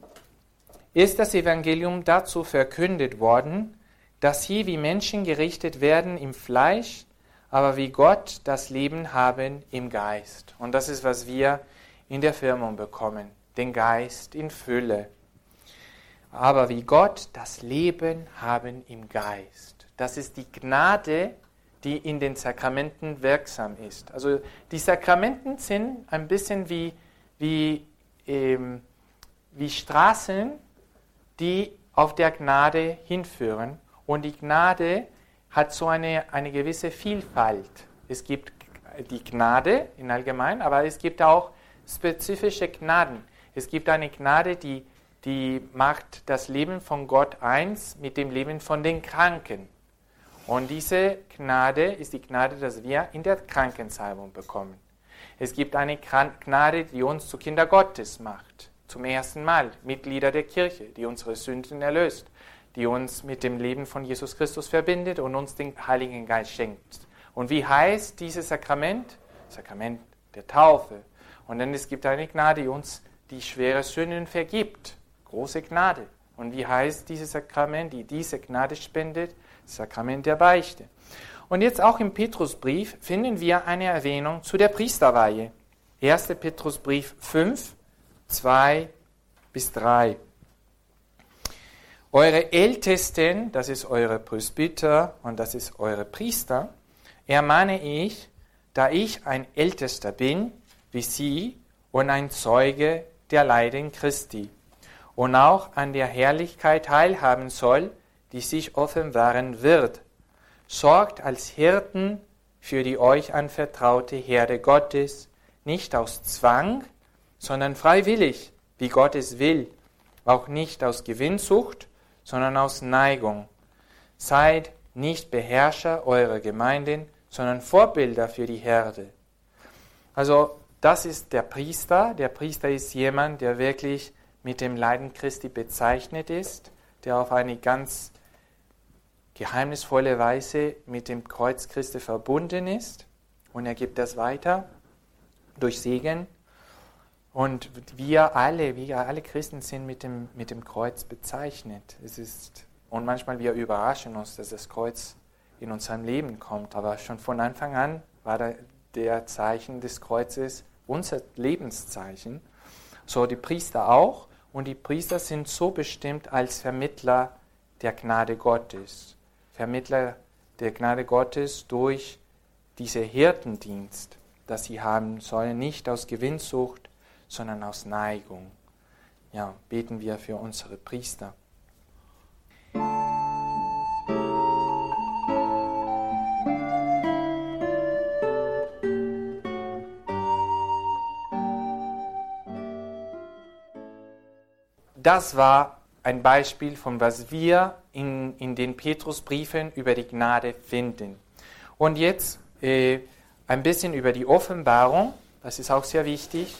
ist das Evangelium dazu verkündet worden, dass sie wie Menschen gerichtet werden im Fleisch, aber wie Gott das Leben haben im Geist. Und das ist, was wir in der Firmung bekommen, den Geist in Fülle. Aber wie Gott das Leben haben im Geist. Das ist die Gnade, die in den Sakramenten wirksam ist. Also die Sakramenten sind ein bisschen wie, wie, ähm, wie Straßen, die auf der Gnade hinführen. Und die Gnade hat so eine, eine gewisse Vielfalt. Es gibt die Gnade in allgemein, aber es gibt auch spezifische Gnaden. Es gibt eine Gnade, die, die macht das Leben von Gott eins mit dem Leben von den Kranken. Und diese Gnade ist die Gnade, dass wir in der Krankensalbung bekommen. Es gibt eine Gnade, die uns zu Kinder Gottes macht. Zum ersten Mal Mitglieder der Kirche, die unsere Sünden erlöst die uns mit dem Leben von Jesus Christus verbindet und uns den Heiligen Geist schenkt. Und wie heißt dieses Sakrament? Sakrament der Taufe. Und dann es gibt eine Gnade, die uns die schwere Sünden vergibt. Große Gnade. Und wie heißt dieses Sakrament, die diese Gnade spendet? Das Sakrament der Beichte. Und jetzt auch im Petrusbrief finden wir eine Erwähnung zu der Priesterweihe. 1. Petrusbrief 5, 2 bis 3. Eure Ältesten, das ist eure Presbyter und das ist eure Priester, ermahne ich, da ich ein Ältester bin, wie sie, und ein Zeuge der Leiden Christi, und auch an der Herrlichkeit teilhaben soll, die sich offenbaren wird. Sorgt als Hirten für die euch anvertraute Herde Gottes, nicht aus Zwang, sondern freiwillig, wie Gott es will, auch nicht aus Gewinnsucht, sondern aus Neigung. Seid nicht Beherrscher eurer Gemeinden, sondern Vorbilder für die Herde. Also das ist der Priester. Der Priester ist jemand, der wirklich mit dem Leiden Christi bezeichnet ist, der auf eine ganz geheimnisvolle Weise mit dem Kreuz Christi verbunden ist. Und er gibt das weiter durch Segen. Und wir alle, wir alle Christen sind mit dem, mit dem Kreuz bezeichnet. Es ist, und manchmal wir überraschen uns, dass das Kreuz in unserem Leben kommt. Aber schon von Anfang an war der, der Zeichen des Kreuzes unser Lebenszeichen. So die Priester auch. Und die Priester sind so bestimmt als Vermittler der Gnade Gottes. Vermittler der Gnade Gottes durch diese Hirtendienst, das sie haben sollen, nicht aus Gewinnsucht, sondern aus Neigung. Ja, beten wir für unsere Priester. Das war ein Beispiel von was wir in, in den Petrusbriefen über die Gnade finden. Und jetzt äh, ein bisschen über die Offenbarung. Das ist auch sehr wichtig,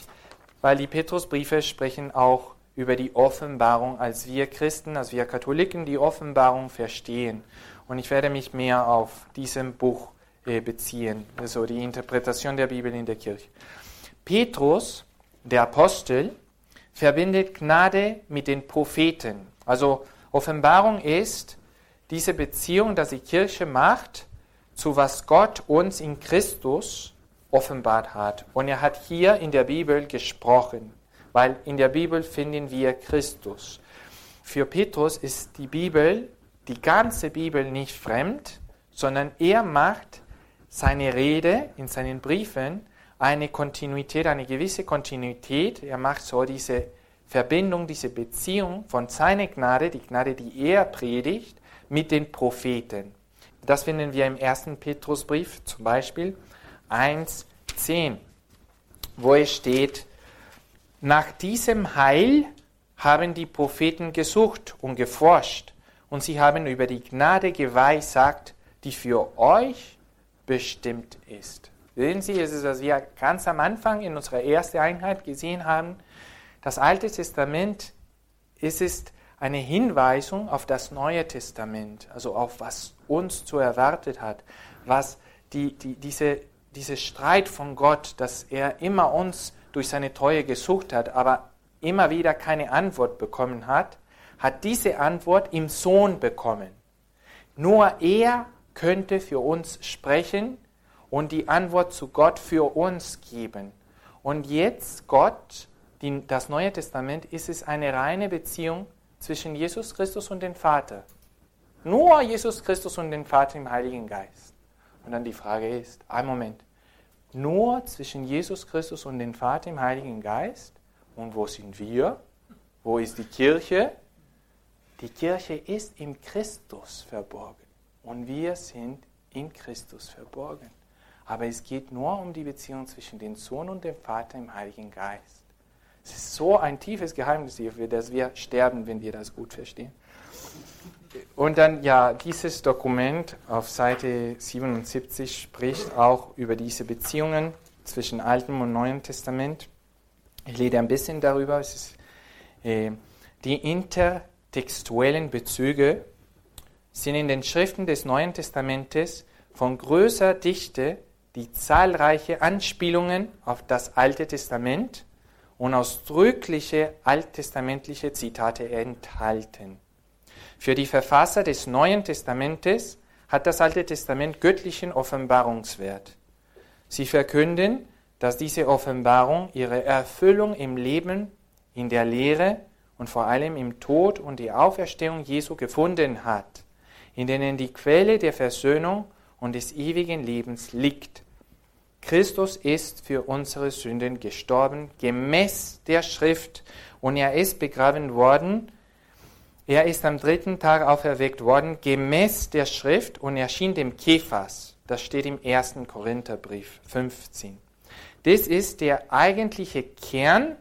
weil die Petrusbriefe sprechen auch über die Offenbarung, als wir Christen, als wir Katholiken die Offenbarung verstehen. Und ich werde mich mehr auf diesem Buch äh, beziehen, also die Interpretation der Bibel in der Kirche. Petrus, der Apostel, verbindet Gnade mit den Propheten. Also Offenbarung ist diese Beziehung, dass die Kirche macht zu was Gott uns in Christus offenbart hat. Und er hat hier in der Bibel gesprochen, weil in der Bibel finden wir Christus. Für Petrus ist die Bibel, die ganze Bibel nicht fremd, sondern er macht seine Rede in seinen Briefen eine Kontinuität, eine gewisse Kontinuität. Er macht so diese Verbindung, diese Beziehung von seiner Gnade, die Gnade, die er predigt, mit den Propheten. Das finden wir im ersten Petrusbrief zum Beispiel 1,10, wo es steht, nach diesem Heil haben die Propheten gesucht und geforscht und sie haben über die Gnade geweissagt, die für euch bestimmt ist. Sehen Sie, es ist, was wir ganz am Anfang in unserer ersten Einheit gesehen haben. Das Alte Testament es ist eine Hinweisung auf das Neue Testament, also auf was uns zu erwartet hat, was die, die, diese, diese Streit von Gott, dass er immer uns durch seine Treue gesucht hat, aber immer wieder keine Antwort bekommen hat, hat diese Antwort im Sohn bekommen. Nur er könnte für uns sprechen und die Antwort zu Gott für uns geben. Und jetzt Gott, die, das Neue Testament, ist es eine reine Beziehung zwischen Jesus Christus und dem Vater. Nur Jesus Christus und den Vater im Heiligen Geist. Und dann die Frage ist, ein Moment, nur zwischen Jesus Christus und dem Vater im Heiligen Geist? Und wo sind wir? Wo ist die Kirche? Die Kirche ist im Christus verborgen. Und wir sind in Christus verborgen. Aber es geht nur um die Beziehung zwischen dem Sohn und dem Vater im Heiligen Geist. Es ist so ein tiefes Geheimnis dass wir sterben, wenn wir das gut verstehen. Und dann, ja, dieses Dokument auf Seite 77 spricht auch über diese Beziehungen zwischen Altem und Neuem Testament. Ich lese ein bisschen darüber. Es ist, äh, die intertextuellen Bezüge sind in den Schriften des Neuen Testamentes von größer Dichte die zahlreiche Anspielungen auf das Alte Testament und ausdrückliche alttestamentliche Zitate enthalten. Für die Verfasser des Neuen Testamentes hat das Alte Testament göttlichen Offenbarungswert. Sie verkünden, dass diese Offenbarung ihre Erfüllung im Leben, in der Lehre und vor allem im Tod und die Auferstehung Jesu gefunden hat, in denen die Quelle der Versöhnung und des ewigen Lebens liegt. Christus ist für unsere Sünden gestorben, gemäß der Schrift, und er ist begraben worden. Er ist am dritten Tag auferweckt worden, gemäß der Schrift, und erschien dem Kephas. Das steht im 1. Korintherbrief 15. Das ist der eigentliche Kern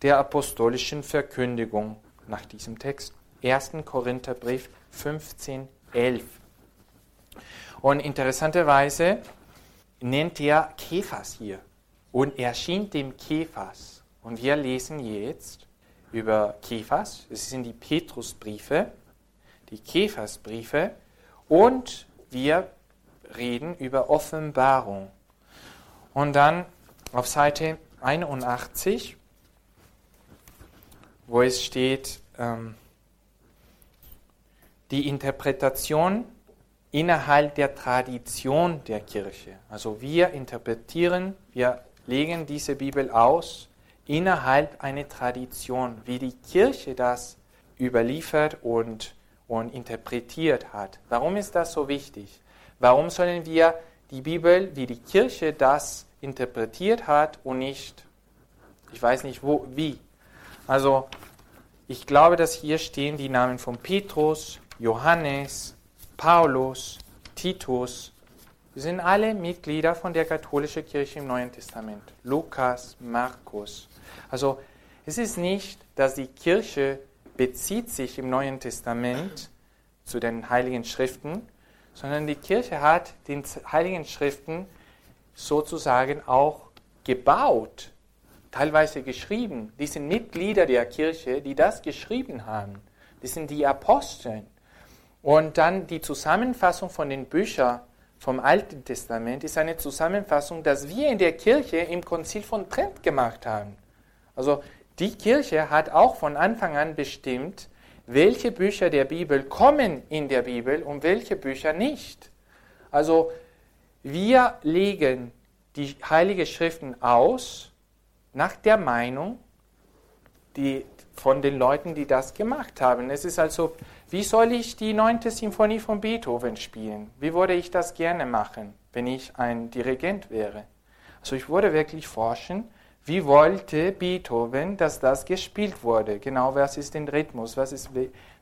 der apostolischen Verkündigung nach diesem Text. 1. Korintherbrief 15, 11. Und interessanterweise nennt er Kephas hier und erschien dem Kephas. Und wir lesen jetzt über Kephas, es sind die Petrusbriefe, die Kephasbriefe und wir reden über Offenbarung. Und dann auf Seite 81, wo es steht, ähm, die Interpretation innerhalb der Tradition der Kirche. Also wir interpretieren, wir legen diese Bibel aus innerhalb einer Tradition, wie die Kirche das überliefert und, und interpretiert hat. Warum ist das so wichtig? Warum sollen wir die Bibel, wie die Kirche das interpretiert hat und nicht, ich weiß nicht wo, wie. Also ich glaube, dass hier stehen die Namen von Petrus, Johannes, Paulus, Titus, sind alle Mitglieder von der katholischen Kirche im Neuen Testament. Lukas, Markus. Also es ist nicht, dass die Kirche bezieht sich im Neuen Testament zu den heiligen Schriften, sondern die Kirche hat den heiligen Schriften sozusagen auch gebaut, teilweise geschrieben. Die sind Mitglieder der Kirche, die das geschrieben haben. Das sind die Aposteln. Und dann die Zusammenfassung von den Büchern vom Alten Testament ist eine Zusammenfassung, dass wir in der Kirche im Konzil von Trent gemacht haben. Also die Kirche hat auch von Anfang an bestimmt, welche Bücher der Bibel kommen in der Bibel und welche Bücher nicht. Also wir legen die Heiligen Schriften aus nach der Meinung die, von den Leuten, die das gemacht haben. Es ist also wie soll ich die neunte Symphonie von Beethoven spielen? Wie würde ich das gerne machen, wenn ich ein Dirigent wäre? Also ich würde wirklich forschen, wie wollte Beethoven, dass das gespielt wurde? Genau, was ist der Rhythmus? Was ist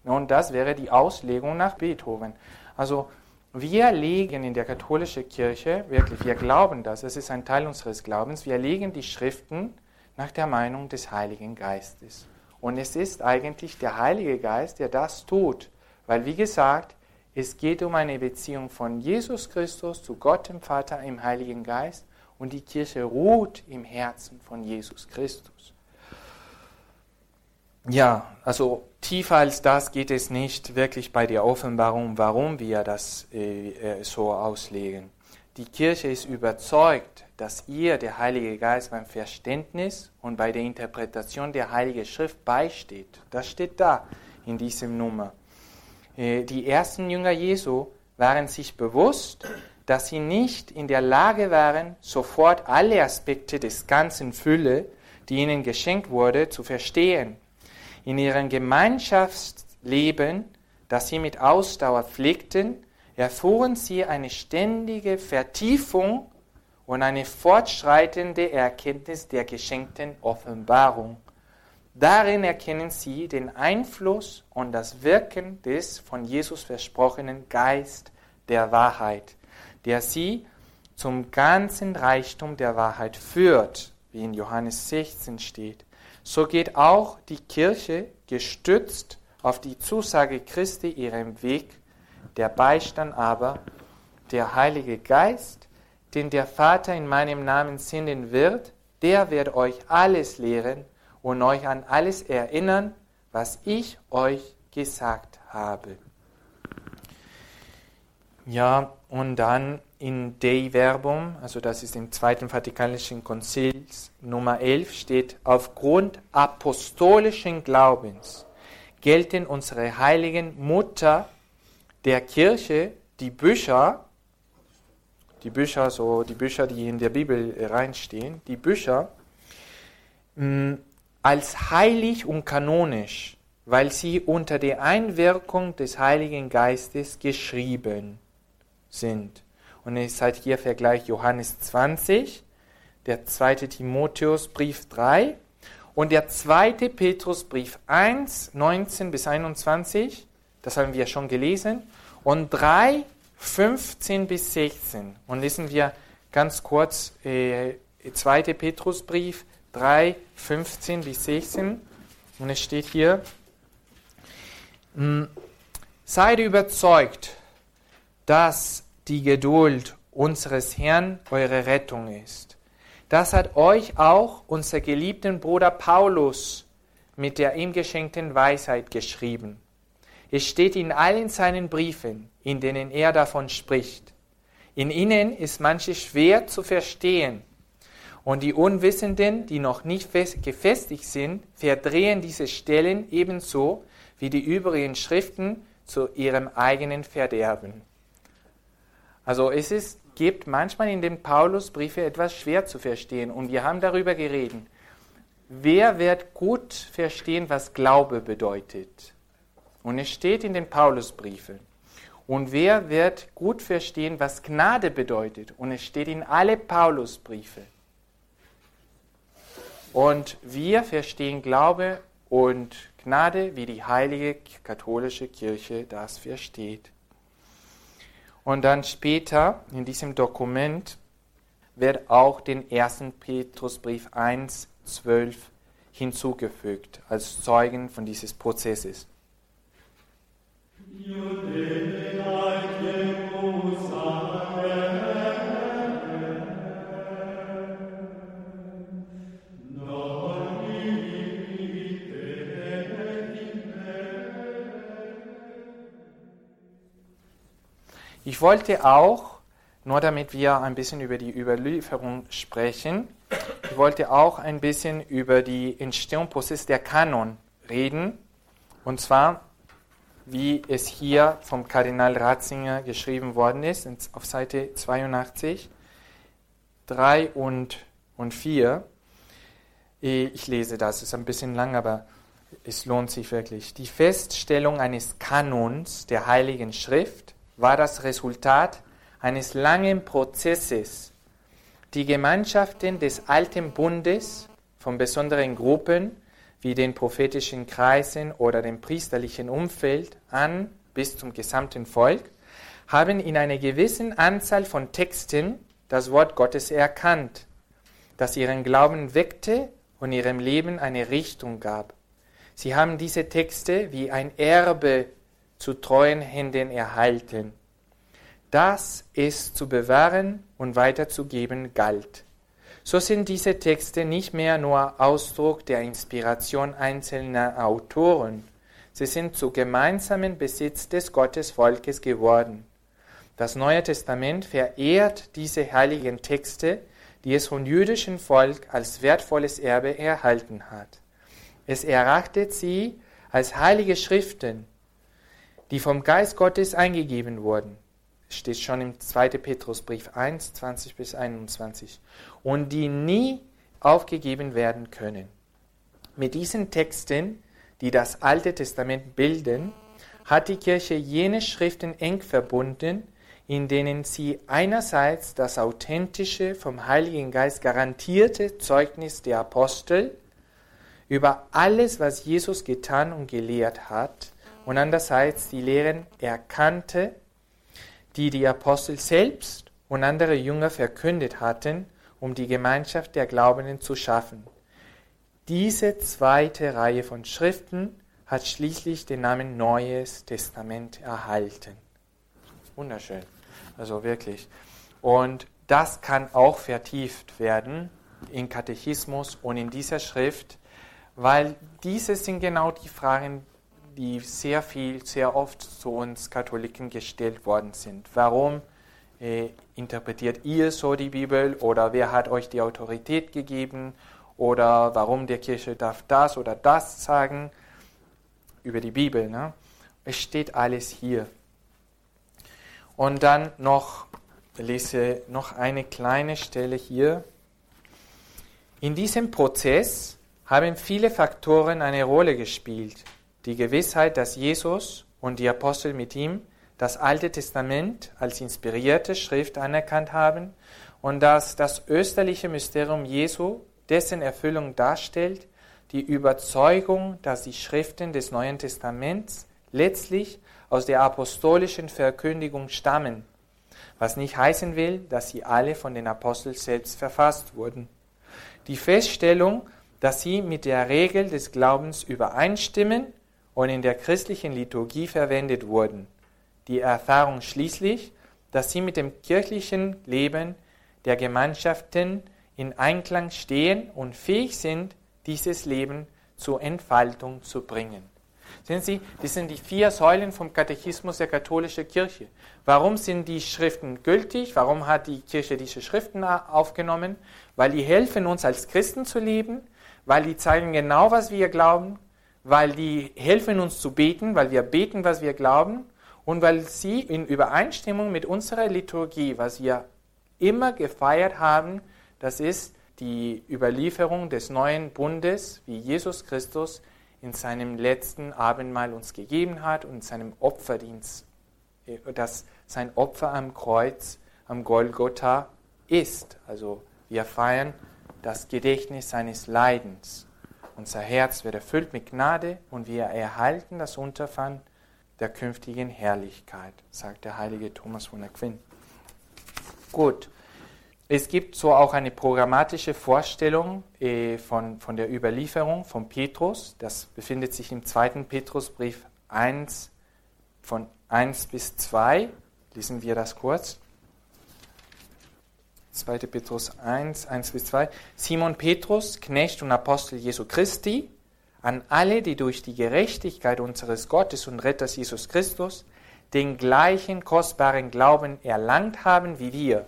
und das wäre die Auslegung nach Beethoven. Also wir legen in der katholischen Kirche, wirklich, wir glauben das, es ist ein Teil unseres Glaubens, wir legen die Schriften nach der Meinung des Heiligen Geistes. Und es ist eigentlich der Heilige Geist, der das tut. Weil, wie gesagt, es geht um eine Beziehung von Jesus Christus zu Gott dem Vater im Heiligen Geist und die Kirche ruht im Herzen von Jesus Christus. Ja, also tiefer als das geht es nicht wirklich bei der Offenbarung, warum wir das äh, äh so auslegen. Die Kirche ist überzeugt, dass ihr der Heilige Geist beim Verständnis und bei der Interpretation der Heiligen Schrift beisteht. Das steht da in diesem Nummer. Äh, die ersten Jünger Jesu waren sich bewusst, dass sie nicht in der Lage waren, sofort alle Aspekte des ganzen Fülle, die ihnen geschenkt wurde, zu verstehen. In ihrem Gemeinschaftsleben, das sie mit Ausdauer pflegten, erfuhren sie eine ständige Vertiefung und eine fortschreitende Erkenntnis der geschenkten Offenbarung. Darin erkennen sie den Einfluss und das Wirken des von Jesus versprochenen Geist der Wahrheit, der sie zum ganzen Reichtum der Wahrheit führt, wie in Johannes 16 steht. So geht auch die Kirche gestützt auf die Zusage Christi ihren Weg der Beistand aber, der Heilige Geist, den der Vater in meinem Namen senden wird, der wird euch alles lehren und euch an alles erinnern, was ich euch gesagt habe. Ja, und dann in Dei Verbum, also das ist im Zweiten Vatikanischen Konzil Nummer 11, steht, aufgrund apostolischen Glaubens gelten unsere heiligen Mutter der Kirche, die Bücher, die Bücher, so die Bücher, die in der Bibel reinstehen, die Bücher, mh, als heilig und kanonisch, weil sie unter der Einwirkung des Heiligen Geistes geschrieben sind. Und ihr seid hier Vergleich Johannes 20, der zweite Timotheusbrief 3 und der zweite Petrusbrief 1, 19 bis 21, das haben wir schon gelesen, und 3, 15 bis 16. Und lesen wir ganz kurz äh, zweite Petrusbrief 3, 15 bis 16. Und es steht hier, hm, seid überzeugt, dass die Geduld unseres Herrn eure Rettung ist. Das hat euch auch unser geliebten Bruder Paulus mit der ihm geschenkten Weisheit geschrieben. Es steht in allen seinen Briefen, in denen er davon spricht. In ihnen ist manches schwer zu verstehen, und die Unwissenden, die noch nicht gefestigt sind, verdrehen diese Stellen ebenso wie die übrigen Schriften zu ihrem eigenen Verderben. Also es ist, gibt manchmal in den Paulusbriefe etwas schwer zu verstehen und wir haben darüber geredet. Wer wird gut verstehen, was Glaube bedeutet? Und es steht in den Paulusbriefen. Und wer wird gut verstehen, was Gnade bedeutet? Und es steht in alle Paulusbriefe. Und wir verstehen Glaube und Gnade, wie die heilige katholische Kirche das versteht. Und dann später in diesem Dokument wird auch den 1. Petrusbrief 1, 12 hinzugefügt als Zeugen von dieses Prozesses. Ich wollte auch, nur damit wir ein bisschen über die Überlieferung sprechen, ich wollte auch ein bisschen über die Entstehungsprozess der Kanon reden. Und zwar, wie es hier vom Kardinal Ratzinger geschrieben worden ist, auf Seite 82, 3 und, und 4. Ich lese das, ist ein bisschen lang, aber es lohnt sich wirklich. Die Feststellung eines Kanons der Heiligen Schrift war das Resultat eines langen Prozesses. Die Gemeinschaften des alten Bundes von besonderen Gruppen wie den prophetischen Kreisen oder dem priesterlichen Umfeld an bis zum gesamten Volk haben in einer gewissen Anzahl von Texten das Wort Gottes erkannt, das ihren Glauben weckte und ihrem Leben eine Richtung gab. Sie haben diese Texte wie ein Erbe zu treuen Händen erhalten. Das es zu bewahren und weiterzugeben galt. So sind diese Texte nicht mehr nur Ausdruck der Inspiration einzelner Autoren, sie sind zu gemeinsamen Besitz des Gottesvolkes geworden. Das Neue Testament verehrt diese heiligen Texte, die es vom jüdischen Volk als wertvolles Erbe erhalten hat. Es erachtet sie als heilige Schriften, die vom Geist Gottes eingegeben wurden. Steht schon im 2. Petrusbrief 1, 20 bis 21. Und die nie aufgegeben werden können. Mit diesen Texten, die das Alte Testament bilden, hat die Kirche jene Schriften eng verbunden, in denen sie einerseits das authentische, vom Heiligen Geist garantierte Zeugnis der Apostel über alles, was Jesus getan und gelehrt hat, und andererseits die Lehren erkannte, die die Apostel selbst und andere Jünger verkündet hatten, um die Gemeinschaft der Glaubenden zu schaffen. Diese zweite Reihe von Schriften hat schließlich den Namen Neues Testament erhalten. Wunderschön. Also wirklich. Und das kann auch vertieft werden in Katechismus und in dieser Schrift, weil diese sind genau die Fragen, die sehr viel, sehr oft zu uns Katholiken gestellt worden sind. Warum äh, interpretiert ihr so die Bibel oder wer hat euch die Autorität gegeben oder warum der Kirche darf das oder das sagen über die Bibel. Ne? Es steht alles hier. Und dann noch, lese noch eine kleine Stelle hier. In diesem Prozess haben viele Faktoren eine Rolle gespielt. Die Gewissheit, dass Jesus und die Apostel mit ihm das Alte Testament als inspirierte Schrift anerkannt haben und dass das österliche Mysterium Jesu dessen Erfüllung darstellt, die Überzeugung, dass die Schriften des Neuen Testaments letztlich aus der apostolischen Verkündigung stammen, was nicht heißen will, dass sie alle von den Aposteln selbst verfasst wurden. Die Feststellung, dass sie mit der Regel des Glaubens übereinstimmen und in der christlichen Liturgie verwendet wurden. Die Erfahrung schließlich, dass sie mit dem kirchlichen Leben der Gemeinschaften in Einklang stehen und fähig sind, dieses Leben zur Entfaltung zu bringen. Sehen Sie, das sind die vier Säulen vom Katechismus der katholischen Kirche. Warum sind die Schriften gültig? Warum hat die Kirche diese Schriften aufgenommen? Weil die helfen uns als Christen zu leben, weil die zeigen genau, was wir glauben, weil die helfen uns zu beten, weil wir beten, was wir glauben und weil sie in Übereinstimmung mit unserer Liturgie, was wir immer gefeiert haben, das ist die Überlieferung des neuen Bundes, wie Jesus Christus in seinem letzten Abendmahl uns gegeben hat und in seinem Opferdienst, äh, dass sein Opfer am Kreuz, am Golgotha ist. Also wir feiern das Gedächtnis seines Leidens. Unser Herz wird erfüllt mit Gnade und wir erhalten das Unterpfand der künftigen Herrlichkeit, sagt der heilige Thomas von Aquin. Gut, es gibt so auch eine programmatische Vorstellung äh, von, von der Überlieferung von Petrus. Das befindet sich im zweiten Petrusbrief 1 von 1 bis 2. Lesen wir das kurz. 2. Petrus 1, 1 bis 2. Simon Petrus, Knecht und Apostel Jesu Christi, an alle, die durch die Gerechtigkeit unseres Gottes und Retters Jesus Christus den gleichen kostbaren Glauben erlangt haben wie wir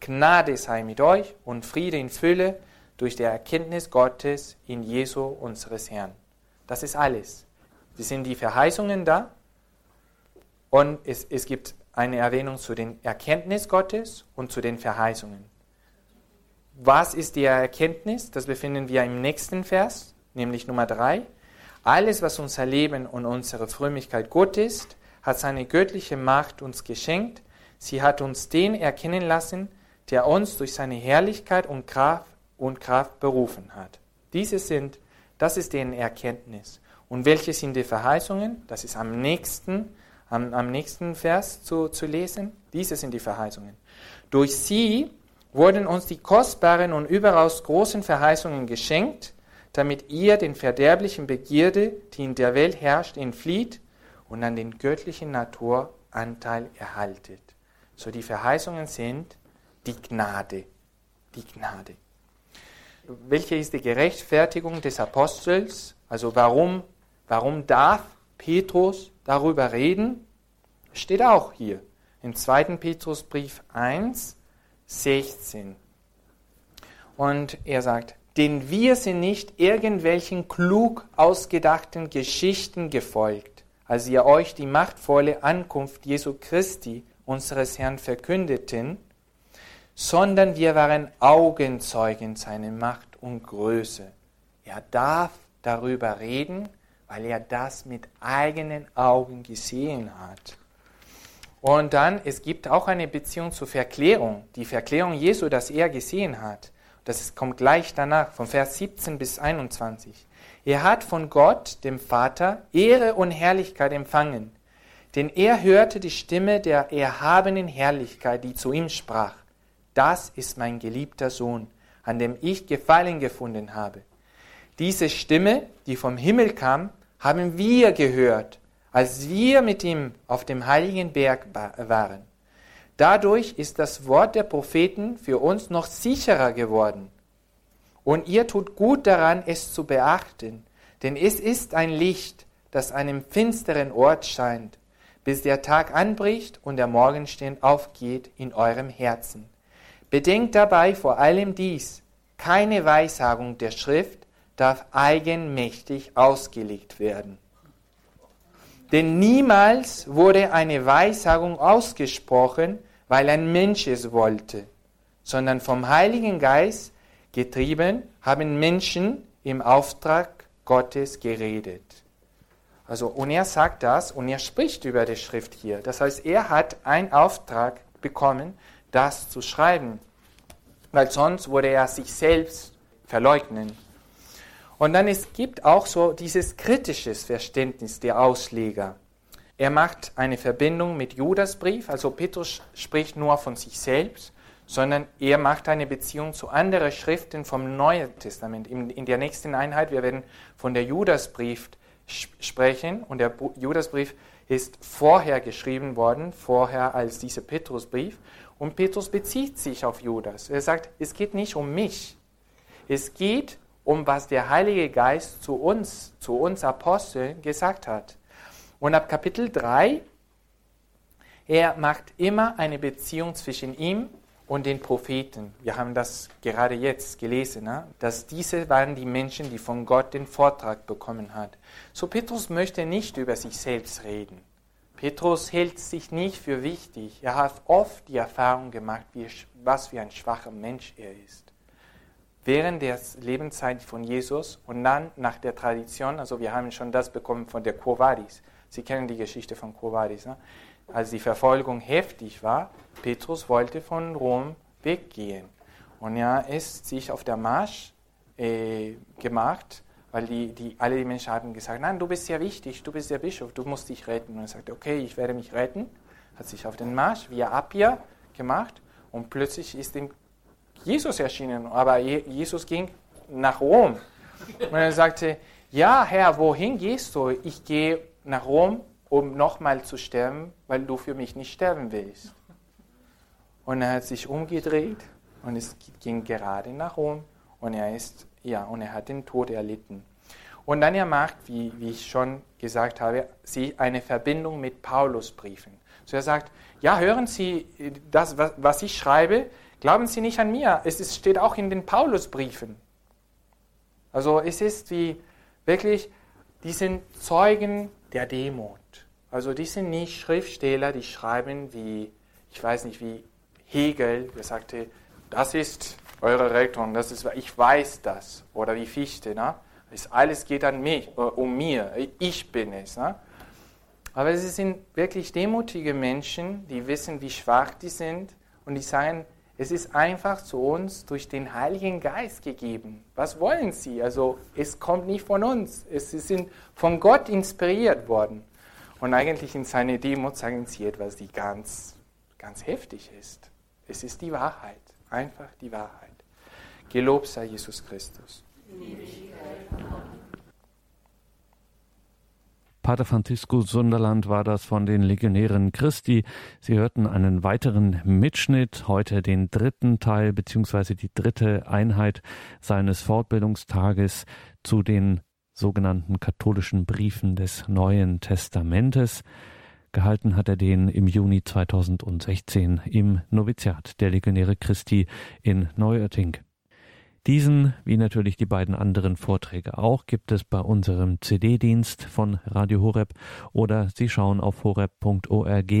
Gnade sei mit euch und Friede in Fülle durch die Erkenntnis Gottes in Jesu unseres Herrn. Das ist alles. Das sind die Verheißungen da und es, es gibt eine Erwähnung zu den Erkenntnis Gottes und zu den Verheißungen. Was ist die Erkenntnis? Das befinden wir im nächsten Vers, nämlich Nummer 3. Alles, was unser Leben und unsere Frömmigkeit gut ist, hat seine göttliche Macht uns geschenkt. Sie hat uns den erkennen lassen, der uns durch seine Herrlichkeit und Kraft, und Kraft berufen hat. Diese sind, das ist deren Erkenntnis. Und welche sind die Verheißungen? Das ist am nächsten, am, am nächsten Vers zu, zu lesen. Diese sind die Verheißungen. Durch sie wurden uns die kostbaren und überaus großen Verheißungen geschenkt, damit ihr den verderblichen Begierde, die in der Welt herrscht, entflieht und an den göttlichen Natur Anteil erhaltet. So die Verheißungen sind, die Gnade. Die Gnade. Welche ist die Gerechtfertigung des Apostels? Also warum, warum darf Petrus darüber reden? Steht auch hier im 2. Petrusbrief 1, 16. Und er sagt, denn wir sind nicht irgendwelchen klug ausgedachten Geschichten gefolgt, als ihr euch die machtvolle Ankunft Jesu Christi, unseres Herrn, verkündeten, sondern wir waren Augenzeugen seiner Macht und Größe. Er darf darüber reden, weil er das mit eigenen Augen gesehen hat. Und dann, es gibt auch eine Beziehung zur Verklärung, die Verklärung Jesu, das er gesehen hat. Das kommt gleich danach, von Vers 17 bis 21. Er hat von Gott, dem Vater, Ehre und Herrlichkeit empfangen, denn er hörte die Stimme der erhabenen Herrlichkeit, die zu ihm sprach das ist mein geliebter Sohn, an dem ich Gefallen gefunden habe. Diese Stimme, die vom Himmel kam, haben wir gehört, als wir mit ihm auf dem heiligen Berg waren. Dadurch ist das Wort der Propheten für uns noch sicherer geworden. Und ihr tut gut daran, es zu beachten, denn es ist ein Licht, das einem finsteren Ort scheint, bis der Tag anbricht und der Morgenstern aufgeht in eurem Herzen. Bedenkt dabei vor allem dies, keine Weissagung der Schrift darf eigenmächtig ausgelegt werden. Denn niemals wurde eine Weissagung ausgesprochen, weil ein Mensch es wollte, sondern vom Heiligen Geist getrieben haben Menschen im Auftrag Gottes geredet. Also, und er sagt das und er spricht über die Schrift hier. Das heißt, er hat einen Auftrag bekommen, das zu schreiben, weil sonst würde er sich selbst verleugnen. Und dann es gibt auch so dieses kritische Verständnis der Ausleger. Er macht eine Verbindung mit Judasbrief, also Petrus spricht nur von sich selbst, sondern er macht eine Beziehung zu anderen Schriften vom Neuen Testament. In, in der nächsten Einheit, wir werden von der Judasbrief sprechen und der Judasbrief ist vorher geschrieben worden, vorher als dieser Petrusbrief. Und Petrus bezieht sich auf Judas. Er sagt, es geht nicht um mich. Es geht um was der Heilige Geist zu uns, zu uns Aposteln gesagt hat. Und ab Kapitel 3, er macht immer eine Beziehung zwischen ihm und den Propheten. Wir haben das gerade jetzt gelesen, ne? dass diese waren die Menschen, die von Gott den Vortrag bekommen hat. So Petrus möchte nicht über sich selbst reden. Petrus hält sich nicht für wichtig. Er hat oft die Erfahrung gemacht, wie, was für ein schwacher Mensch er ist während der Lebenszeit von Jesus und dann nach der Tradition, also wir haben schon das bekommen von der Quovadis. Sie kennen die Geschichte von Quovadis. Ne? Als die Verfolgung heftig war, Petrus wollte von Rom weggehen. Und er ist sich auf der Marsch äh, gemacht, weil die, die, alle die Menschen haben gesagt, nein, du bist sehr wichtig, du bist der Bischof, du musst dich retten. Und er sagte, okay, ich werde mich retten. Hat sich auf den Marsch via Appia gemacht und plötzlich ist ihm Jesus erschienen, aber Jesus ging nach Rom. Und er sagte, ja Herr, wohin gehst du? Ich gehe nach Rom, um nochmal zu sterben, weil du für mich nicht sterben willst. Und er hat sich umgedreht und es ging gerade nach Rom und er ist, ja, und er hat den Tod erlitten. Und dann er macht, wie, wie ich schon gesagt habe, sie eine Verbindung mit Paulusbriefen. So er sagt, ja, hören Sie das, was, was ich schreibe, Glauben Sie nicht an mir, es ist, steht auch in den Paulusbriefen. Also es ist wie wirklich, die sind Zeugen der Demut. Also die sind nicht Schriftsteller, die schreiben wie, ich weiß nicht, wie Hegel, der sagte, das ist eure Rettung, das ist, ich weiß das. Oder wie Fichte, ne? Es alles geht an mich, äh, um mir, ich bin es. Ne? Aber sie sind wirklich demutige Menschen, die wissen, wie schwach die sind und die sagen, es ist einfach zu uns durch den Heiligen Geist gegeben. Was wollen Sie? Also es kommt nicht von uns. Es sind von Gott inspiriert worden. Und eigentlich in seiner Demut sagen Sie etwas, die ganz, ganz heftig ist. Es ist die Wahrheit. Einfach die Wahrheit. Gelobt sei Jesus Christus. Pater Francisco Sunderland war das von den Legionären Christi. Sie hörten einen weiteren Mitschnitt, heute den dritten Teil beziehungsweise die dritte Einheit seines Fortbildungstages zu den sogenannten katholischen Briefen des Neuen Testamentes. Gehalten hat er den im Juni 2016 im Noviziat der Legionäre Christi in Neuötting. Diesen, wie natürlich die beiden anderen Vorträge auch, gibt es bei unserem CD-Dienst von Radio Horeb oder Sie schauen auf horeb.org,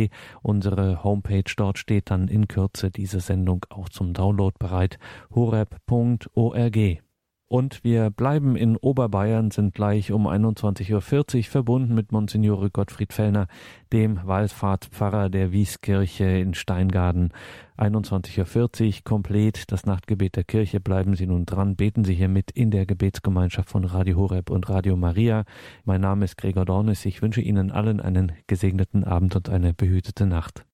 unsere Homepage, dort steht dann in Kürze diese Sendung auch zum Download bereit, horeb.org. Und wir bleiben in Oberbayern, sind gleich um 21.40 Uhr verbunden mit Monsignore Gottfried Fellner, dem Wallfahrtspfarrer der Wieskirche in Steingaden. 21.40 Uhr komplett das Nachtgebet der Kirche. Bleiben Sie nun dran, beten Sie hier mit in der Gebetsgemeinschaft von Radio Horeb und Radio Maria. Mein Name ist Gregor Dornis. Ich wünsche Ihnen allen einen gesegneten Abend und eine behütete Nacht.